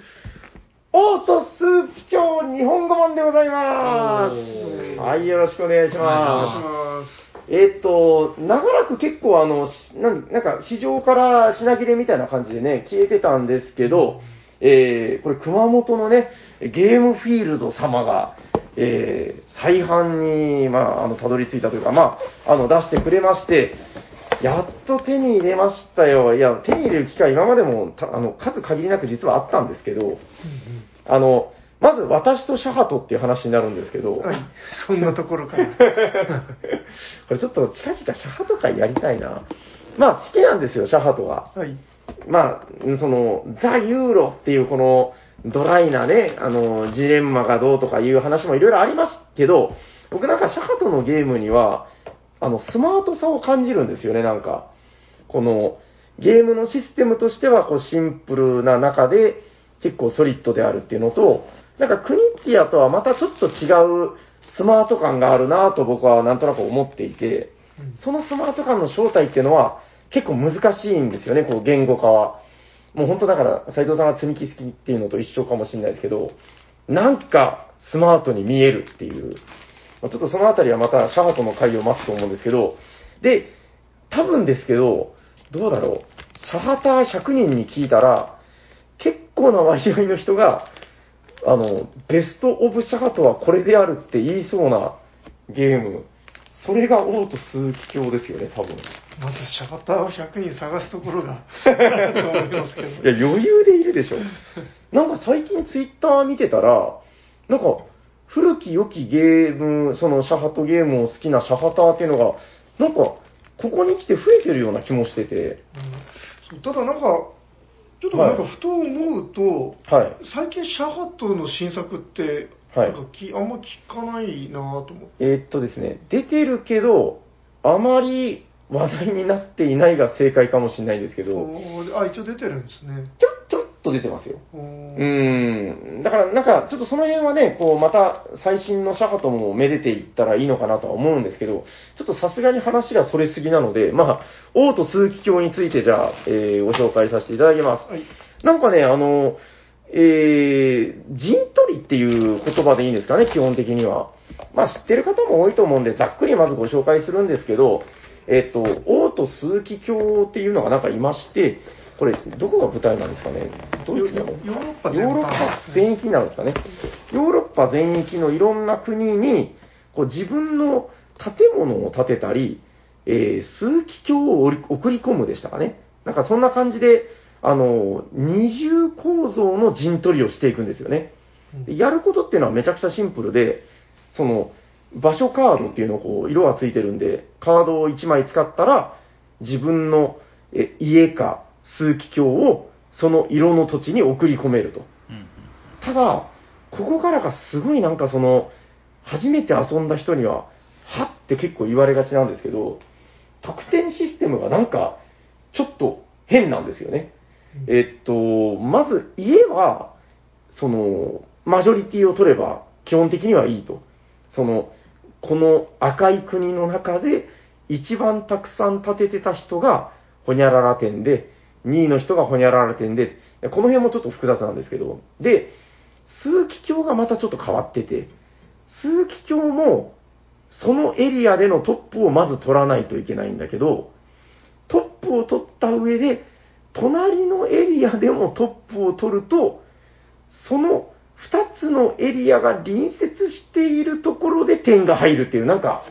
オートスープ長日本語版でございまおす。ーはい、よろしくお願いしお願いしま。ますえーっと、長らく結構あの、しなんなんか市場から品切れみたいな感じでね、消えてたんですけど、えー、これ熊本のね、ゲームフィールド様が、えー、再販に、まあ、あの、たどり着いたというか、まあ、あの、出してくれまして、やっと手に入れましたよ。いや、手に入れる機会今までも、たあの、数限りなく実はあったんですけど、あの、まず私とシャハトっていう話になるんですけど、うんはい。そんなところから。これちょっと近々シャハト会やりたいな。まあ好きなんですよ、シャハトが。はい。まあ、その、ザ・ユーロっていうこのドライなね、あの、ジレンマがどうとかいう話もいろいろありますけど、僕なんかシャハトのゲームには、あの、スマートさを感じるんですよね、なんか。この、ゲームのシステムとしては、こう、シンプルな中で、結構ソリッドであるっていうのと、なんかクニッチアとはまたちょっと違うスマート感があるなと僕はなんとなく思っていて、そのスマート感の正体っていうのは結構難しいんですよね、こう言語化は。もう本当だから、斉藤さんが積み木好きっていうのと一緒かもしれないですけど、なんかスマートに見えるっていう。ちょっとそのあたりはまたシャハトの回を待つと思うんですけど、で、多分ですけど、どうだろう。シャハター100人に聞いたら、結構な割合の人が、あの、ベストオブシャハトはこれであるって言いそうなゲーム。それが王と鈴木卿ですよね、多分。まずシャバターを100人探すところが と思いますけど。いや、余裕でいるでしょ。なんか最近ツイッター見てたら、なんか、古き良きゲーム、そのシャハトゲームを好きなシャハターっていうのが、なんか、ここに来て増えてるような気もしてて、うんただなんか、ちょっとなんかふと思うと、はい。最近シャハトの新作って、はいなんかきあんま聞かないなと思って。えーっとですね、出てるけど、あまり話題になっていないが正解かもしれないですけど、あ、一応出てるんですね。ちょ、ちょっと出てますよ。おうーーん。だから、なんか、ちょっとその辺はね、こう、また、最新のシャハトもめでていったらいいのかなとは思うんですけど、ちょっとさすがに話がそれすぎなので、まあ、王と数奇鏡についてじゃあ、えーご紹介させていただきます。はい。なんかね、あの、えー、陣取りっていう言葉でいいんですかね、基本的には。まあ知ってる方も多いと思うんで、ざっくりまずご紹介するんですけど、えっと、王と数奇鏡っていうのがなんかいまして、これ、どこが舞台なんですかね？ドイツなの？ヨヨーロッパヨーロッパ全域なんですかね？ヨーロッパ全域のいろんな国に、こう自分の建物を建てたり、えー数奇鏡を送り込むでしたかね？なんかそんな感じで、あの、二重構造の陣取りをしていくんですよね。でやることっていうのはめちゃくちゃシンプルで、その、場所カードっていうのをこう、色がついてるんで、カードを1枚使ったら、自分のえ家か数奇鏡をその色の土地に送り込めると。ただ、ここからがすごいなんかその、初めて遊んだ人には、はって結構言われがちなんですけど、得点システムがなんか、ちょっと変なんですよね。えっと、まず家は、その、マジョリティを取れば基本的にはいいと。その、この赤い国の中で一番たくさん建ててた人がホニャララ店で、2位の人がホニャララ店で、この辺もちょっと複雑なんですけど、で、数奇鏡がまたちょっと変わってて、数奇鏡もそのエリアでのトップをまず取らないといけないんだけど、トップを取った上で、隣のエリアでもトップを取ると、その2つのエリアが隣接しているところで点が入るっていう、なんか、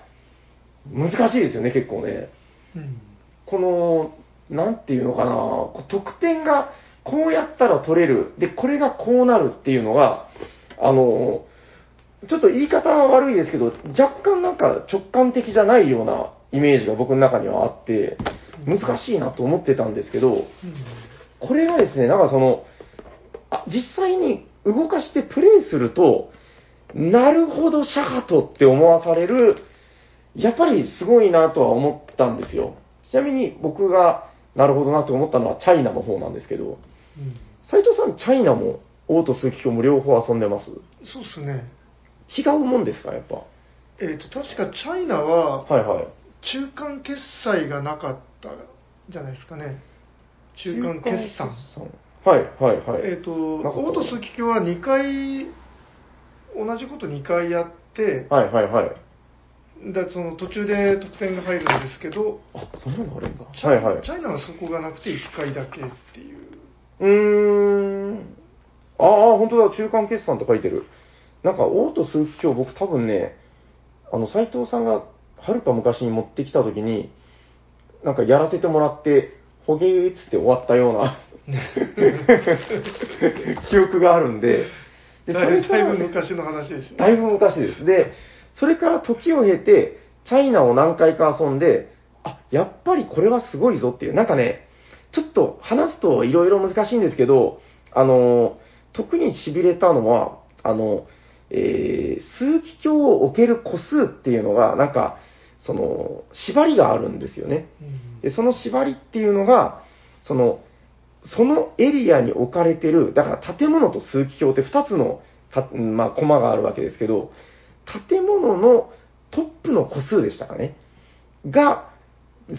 難しいですよね、結構ね。うんこの、なんていうのかな、得点がこうやったら取れる。で、これがこうなるっていうのが、あの、ちょっと言い方は悪いですけど、若干なんか直感的じゃないようなイメージが僕の中にはあって、難しいなと思ってたんですけど、うんこれがですね、なんかその、あ実際に動かしてプレイすると、なるほど、シャハトって思わされる、やっぱりすごいなとは思ったんですよ。ちなみに僕がなるほどなと思ったのはチャイナの方なんですけど、うん斉藤さん、チャイナもオート数奇鏡も両方遊んでます？そうですね。違うもんですか、やっぱ？えっ、と、確かチャイナははいはい。中間決済がなかったじゃないですかね。中間決算。はいはいはい。えっ、ート数奇鏡は2回、同じこと2回やって、はいはいはい。でその途中で得点が入るんですけど、あ、そんなのあるんだ。チャ,、はいはい。チャイナはそこがなくて1回だけっていう。うーん。ああ、本当だ、中間決算って書いてる。なんか、オート数奇鏡、僕多分ね、あの、斎藤さんが、はるか昔に持ってきた時に、なんかやらせてもらって、ほげーっつって終わったような 記憶があるんで、でだいだいぶね昔の話ですよだいぶ昔です。で、それから時を経て、チャイナを何回か遊んで、あ、やっぱりこれはすごいぞっていう、なんかね、ちょっと話すといろいろ難しいんですけど、あの、特に痺れたのは、あの、えー数奇鏡を置ける個数っていうのが、なんか、その、縛りがあるんですよね。うんで、その縛りっていうのが、その、そのエリアに置かれてる、だから建物と数奇鏡って2つのた、まあ、コマがあるわけですけど、建物のトップの個数でしたかね。が、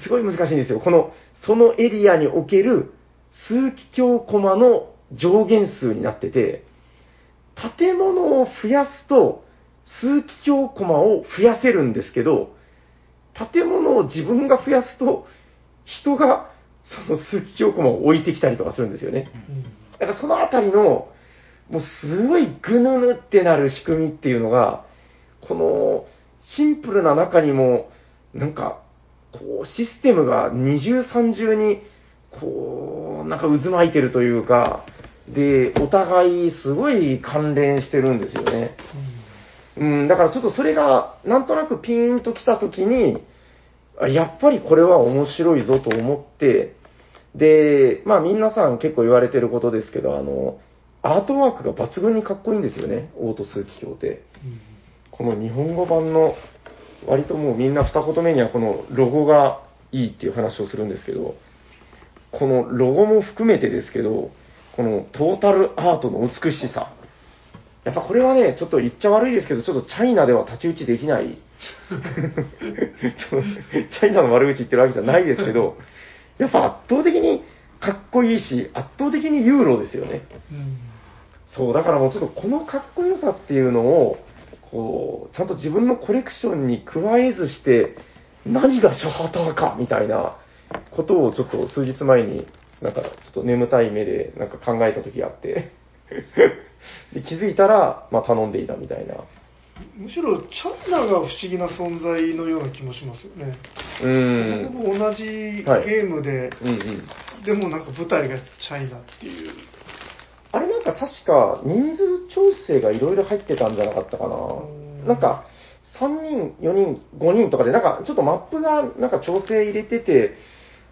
すごい難しいんですよ。この、そのエリアにおける数奇鏡コマの上限数になってて、建物を増やすと、数奇鏡コマを増やせるんですけど、建物を自分が増やすと、人がその数奇鏡コマを置いてきたりとかするんですよね。うんだからそのあたりの、もうすごいぐぬぬってなる仕組みっていうのが、このシンプルな中にも、なんか、こうシステムが二重三重に、こう、なんか渦巻いてるというか、で、お互いすごい関連してるんですよね。うん、だからちょっとそれが、なんとなくピーンと来た時に、あやっぱりこれは面白いぞと思って、で、まあ皆さん結構言われてることですけど、あの、アートワークが抜群にかっこいいんですよね、オート数奇鏡って。この日本語版の、割ともうみんな二言目にはこのロゴがいいっていう話をするんですけど、このロゴも含めてですけど、このトータルアートの美しさ。やっぱこれはね、ちょっと言っちゃ悪いですけど、ちょっとチャイナでは太刀打ちできない。ちょチャイナの悪口言ってるわけじゃないですけど、やっぱ圧倒的にかっこいいし、圧倒的にユーロですよね。うんそう、だからもうちょっとこのかっこよさっていうのを、こう、ちゃんと自分のコレクションに加えずして、何がショハターかみたいなことをちょっと数日前に、なんかちょっと眠たい目でなんか考えた時があって、で気づいたら、まあ頼んでいたみたいな。むしろチャイナが不思議な存在のような気もしますよね。うーん。ほぼ同じゲはいームで、うんうん。でもなんか舞台がチャイナっていう。あれなんか確か人数調整がいろいろ入ってたんじゃなかったかな。んなんか3人、4人、5人とかで、なんかちょっとマップがなんか調整入れてて、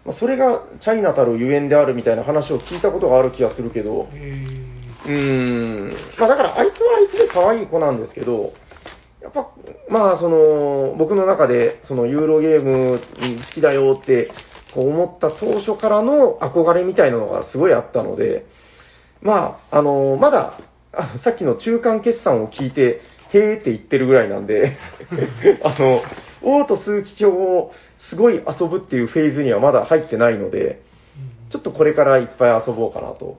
まあ、それがチャイナたるゆえんであるみたいな話を聞いたことがある気がするけど、えうーん。まあだからあいつはあいつで可愛い子なんですけど、やっぱ、まあその、僕の中でそのユーロゲーム好きだよってこう思った当初からの憧れみたいなのがすごいあったので、まあ、あの、まだ、さっきの中間決算を聞いて、へーって言ってるぐらいなんで、あの、王と数奇鏡をすごい遊ぶっていうフェーズにはまだ入ってないので、ちょっとこれからいっぱい遊ぼうかなと。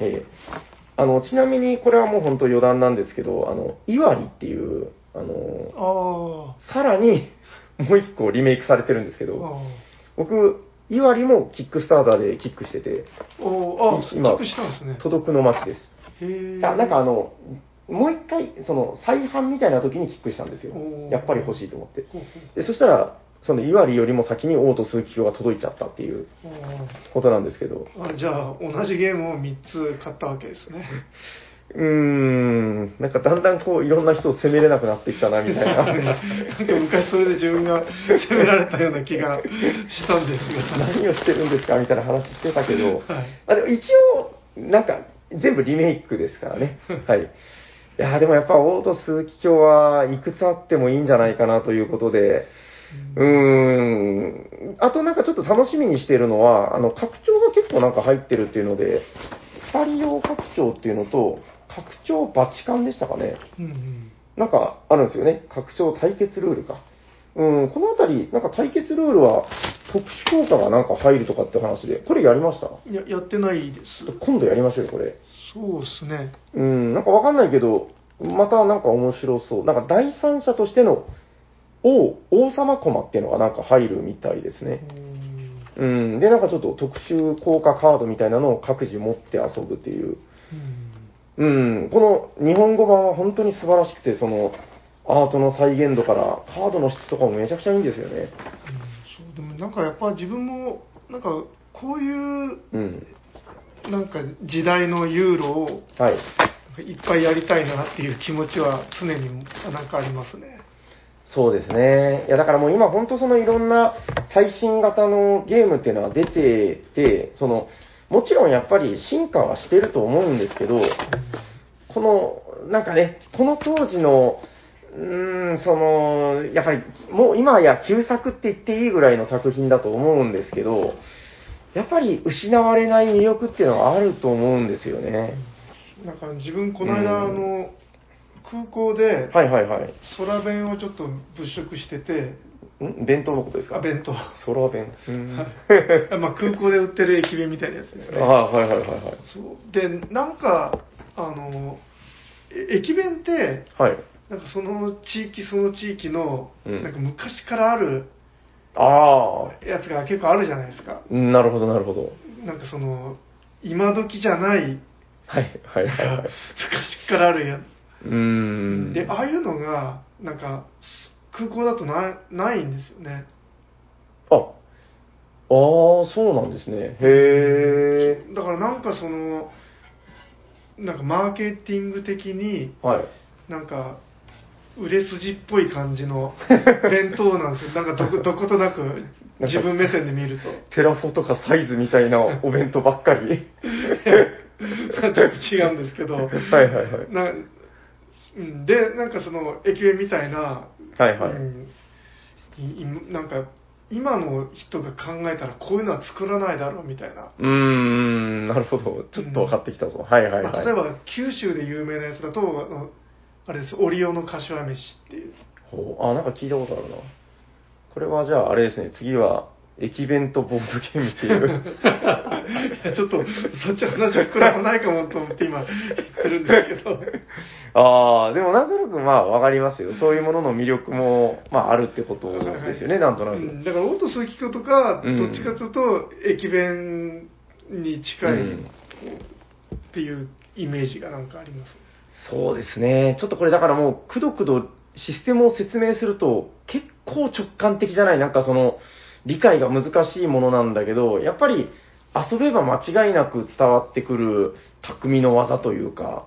ええあの、ちなみにこれはもう本当余談なんですけど、あの、イワリっていう、あの、あさらにもう一個リメイクされてるんですけあ。ど、僕、イワリもキックスターターでキックしてて、おーあ、今キッね。届くの街です。へえ。いや、なんかあの、もう一回、その、再販みたいな時にキックしたんですよやっぱり欲しいと思って。で、そしたら、その、イワリよりも先にオート数奇鏡が届いちゃったっていうことなんですけど、あじゃあ、同じゲームを3つ買ったわけですね。うーん、なんかだんだんこう、いろんな人を責めれなくなってきたな、みたいな。なんか昔それで自分が責められたような気がしたんですが。何をしてるんですかみたいな話してたけど、はいあでも一応、なんか、全部リメイクですからね。はい。いやーでもやっぱ、オート数奇鏡はいくつあってもいいんじゃないかなということで、うーん。あとなんかちょっと楽しみにしているのは、あの、拡張が結構なんか入ってるっていうので、二人用拡張っていうのと、拡張バチカンでしたかね。うんうんなんかあるんですよね。拡張対決ルールか。うん、このあたり、なんか対決ルールは特殊効果がなんか入るとかって話で、これやりました？いや、やってないです今度やりましょうよ、これ。そうですね。うん、なんかわかんないけど、またなんか面白そう。なんか第三者としての王、王様コマっていうのがなんか入るみたいですね。うん、で、なんかちょっと特殊効果カードみたいなのを各自持って遊ぶっていう。うんうん、この日本語版は本当に素晴らしくて、そのアートの再現度からカードの質とかもめちゃくちゃいいんですよね。うんそうでもなんかやっぱ自分もなんかこういううん。なんか時代のユーロをはい。いっぱいやりたいなっていう気持ちは常になんかありますね。そうですね。いや、だからもう今本当そのいろんな最新型のゲームっていうのは出てて、その、もちろんやっぱり進化はしてると思うんですけど、この、なんかね、この当時の、うーん、その、やっぱり、もう今や旧作って言っていいぐらいの作品だと思うんですけど、やっぱり失われない魅力っていうのはあると思うんですよね。なんか自分この間、うんあの空港ではいはいはい。空弁をちょっと物色してて、ん？弁当のことですか？あ弁当。空弁。うんまあ空港で売ってる駅弁みたいなやつですね。ああ、はいはいはいはい。そうでなんかあのえ駅弁ってはい。なんかその地域その地域の、うんなんか昔からあるあやつが結構あるじゃないですかあ、なるほどなるほど。なんかその今時じゃないはいはいはいはい。昔からあるやうーん。でああいうのがなんか空港だとなないんですよねあ、ああ、そうなんですね。へえ。だからなんかそのなんかマーケティング的にはい。なんか売れ筋っぽい感じの 弁当なんですよ。なんかどこどことなく自分目線で見ると。テラフォとかサイズみたいな お弁当ばっかり。ちょっと違うんですけど。はいはいはい。なうんで、なんかその駅弁みたいな、はいはいうんいいなんか今の人が考えたらこういうのは作らないだろうみたいな。うーん、なるほど。ちょっと分かってきたぞ。はいはいはい。まあ、例えば九州で有名なやつだと、あのあれです、オリオの柏飯っていう。ほうあ、なんか聞いたことあるな。これはじゃああれですね、次は駅弁とボードゲームっていう。いやちょっと、そっちの話膨らまないかもと思って今言ってるんですけど。ああ、でもなんとなくまあわかりますよ。そういうものの魅力も、まああるってことですよね、なんとなく。うんだから、オート鈴木京とか、うんどっちかというと、駅弁に近いうんっていうイメージがなんかあります。そうですね。ちょっとこれだからもう、くどくどシステムを説明すると、結構直感的じゃない、なんかその、理解が難しいものなんだけど、やっぱり遊べば間違いなく伝わってくる匠の技というか、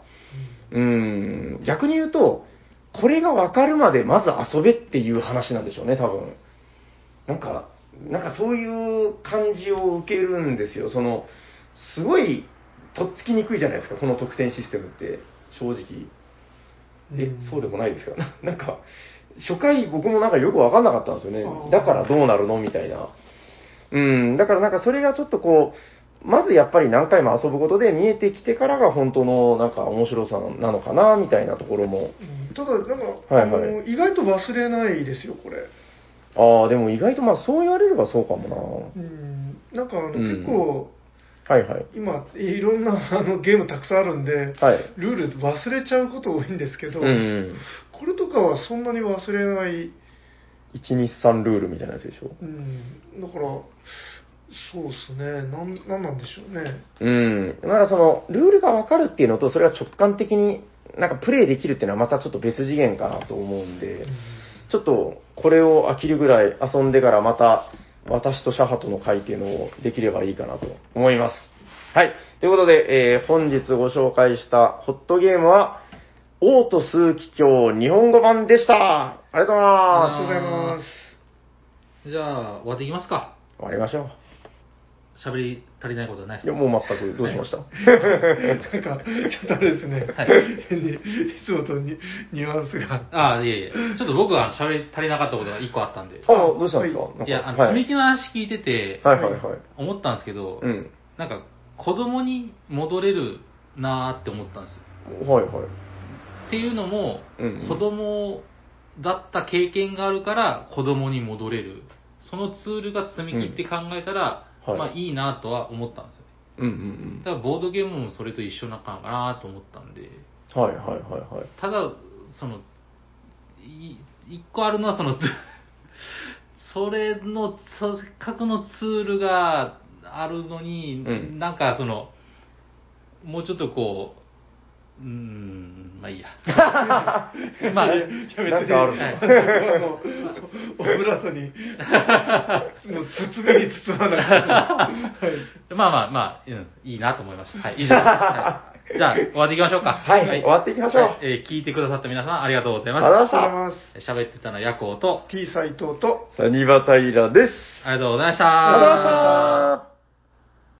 うん、逆に言うと、これが分かるまでまず遊べっていう話なんでしょうね、多分。なんか、なんかそういう感じを受けるんですよ。その、すごい、とっつきにくいじゃないですか、この得点システムって、正直。えうん、そうでもないですか？な なんか、初回僕もなんかよくわかんなかったんですよねだからどうなるのみたいな。うん、だからなんかそれがちょっとこう、まずやっぱり何回も遊ぶことで見えてきてからが本当のなんか面白さなのかな、みたいなところも。うんただ、なんか、はいはいあの意外と忘れないですよ、これ。ああ、でも意外とまあそう言われればそうかもうん、なんかあの、うん結構、な。はいはい。今、いろんなあのゲームたくさんあるんで、はい。ルール忘れちゃうこと多いんですけど、うんうん。これとかはそんなに忘れない、1、2、3ルールみたいなやつでしょ？うん、だから、そうですね、なんなんなんでしょうね。うん。だからその、ルールがわかるっていうのと、それが直感的になんかプレイできるっていうのはまたちょっと別次元かなと思うんで、ちょっとこれを飽きるぐらい遊んでからまた、私とシャハトの会っていうのをできればいいかなと思います。はい。ということで、えー本日ご紹介したホットゲームは、オート数奇鏡日本語版でした。ありがとうございあます。りがとうございます。じゃあ、終わっていきますか。終わりましょう。喋り足りないことはないいや、ですかもう全く、どうしました？なんか、ちょっとあれですね、はい変にいつもとニニュアンスが。ああ、いえいえ。ちょっと僕は喋り足りなかったことが一個あったんで。あ、どうしたんですか？なんかいや、あの、はい積み木の話聞いてて、はいはいはい。思ったんですけど、うん。なんか、子供に戻れるなーって思ったんですよ。はいはい。っていうのも、うんうん子供だった経験があるから子供に戻れる。そのツールが積み木って考えたら、まあいいなとは思ったんですよね。うんうんだからボードゲームもそれと一緒なのかなと思ったんで、うん。はいはいはいはい。ただ、その、い一個あるのはその、それの、せっかくのツールがあるのに、うんなんかその、もうちょっとこう、ん、まあいいや。まあ、なんかあるに、のあの？オブラートに、もう包みに包まない。はいまあまあまあ、うん、いいなと思いました。はい、以上です。はい、じゃあ、終わっていきましょうか。はい終わっていきましょうはいえー聞いてくださった皆さん、ありがとうございまありがとうしございまありがとうございます。た。喋ってたのはヤコウと、T 斎藤と、サニバタイラです。ありがとうございました。ありがとうございました。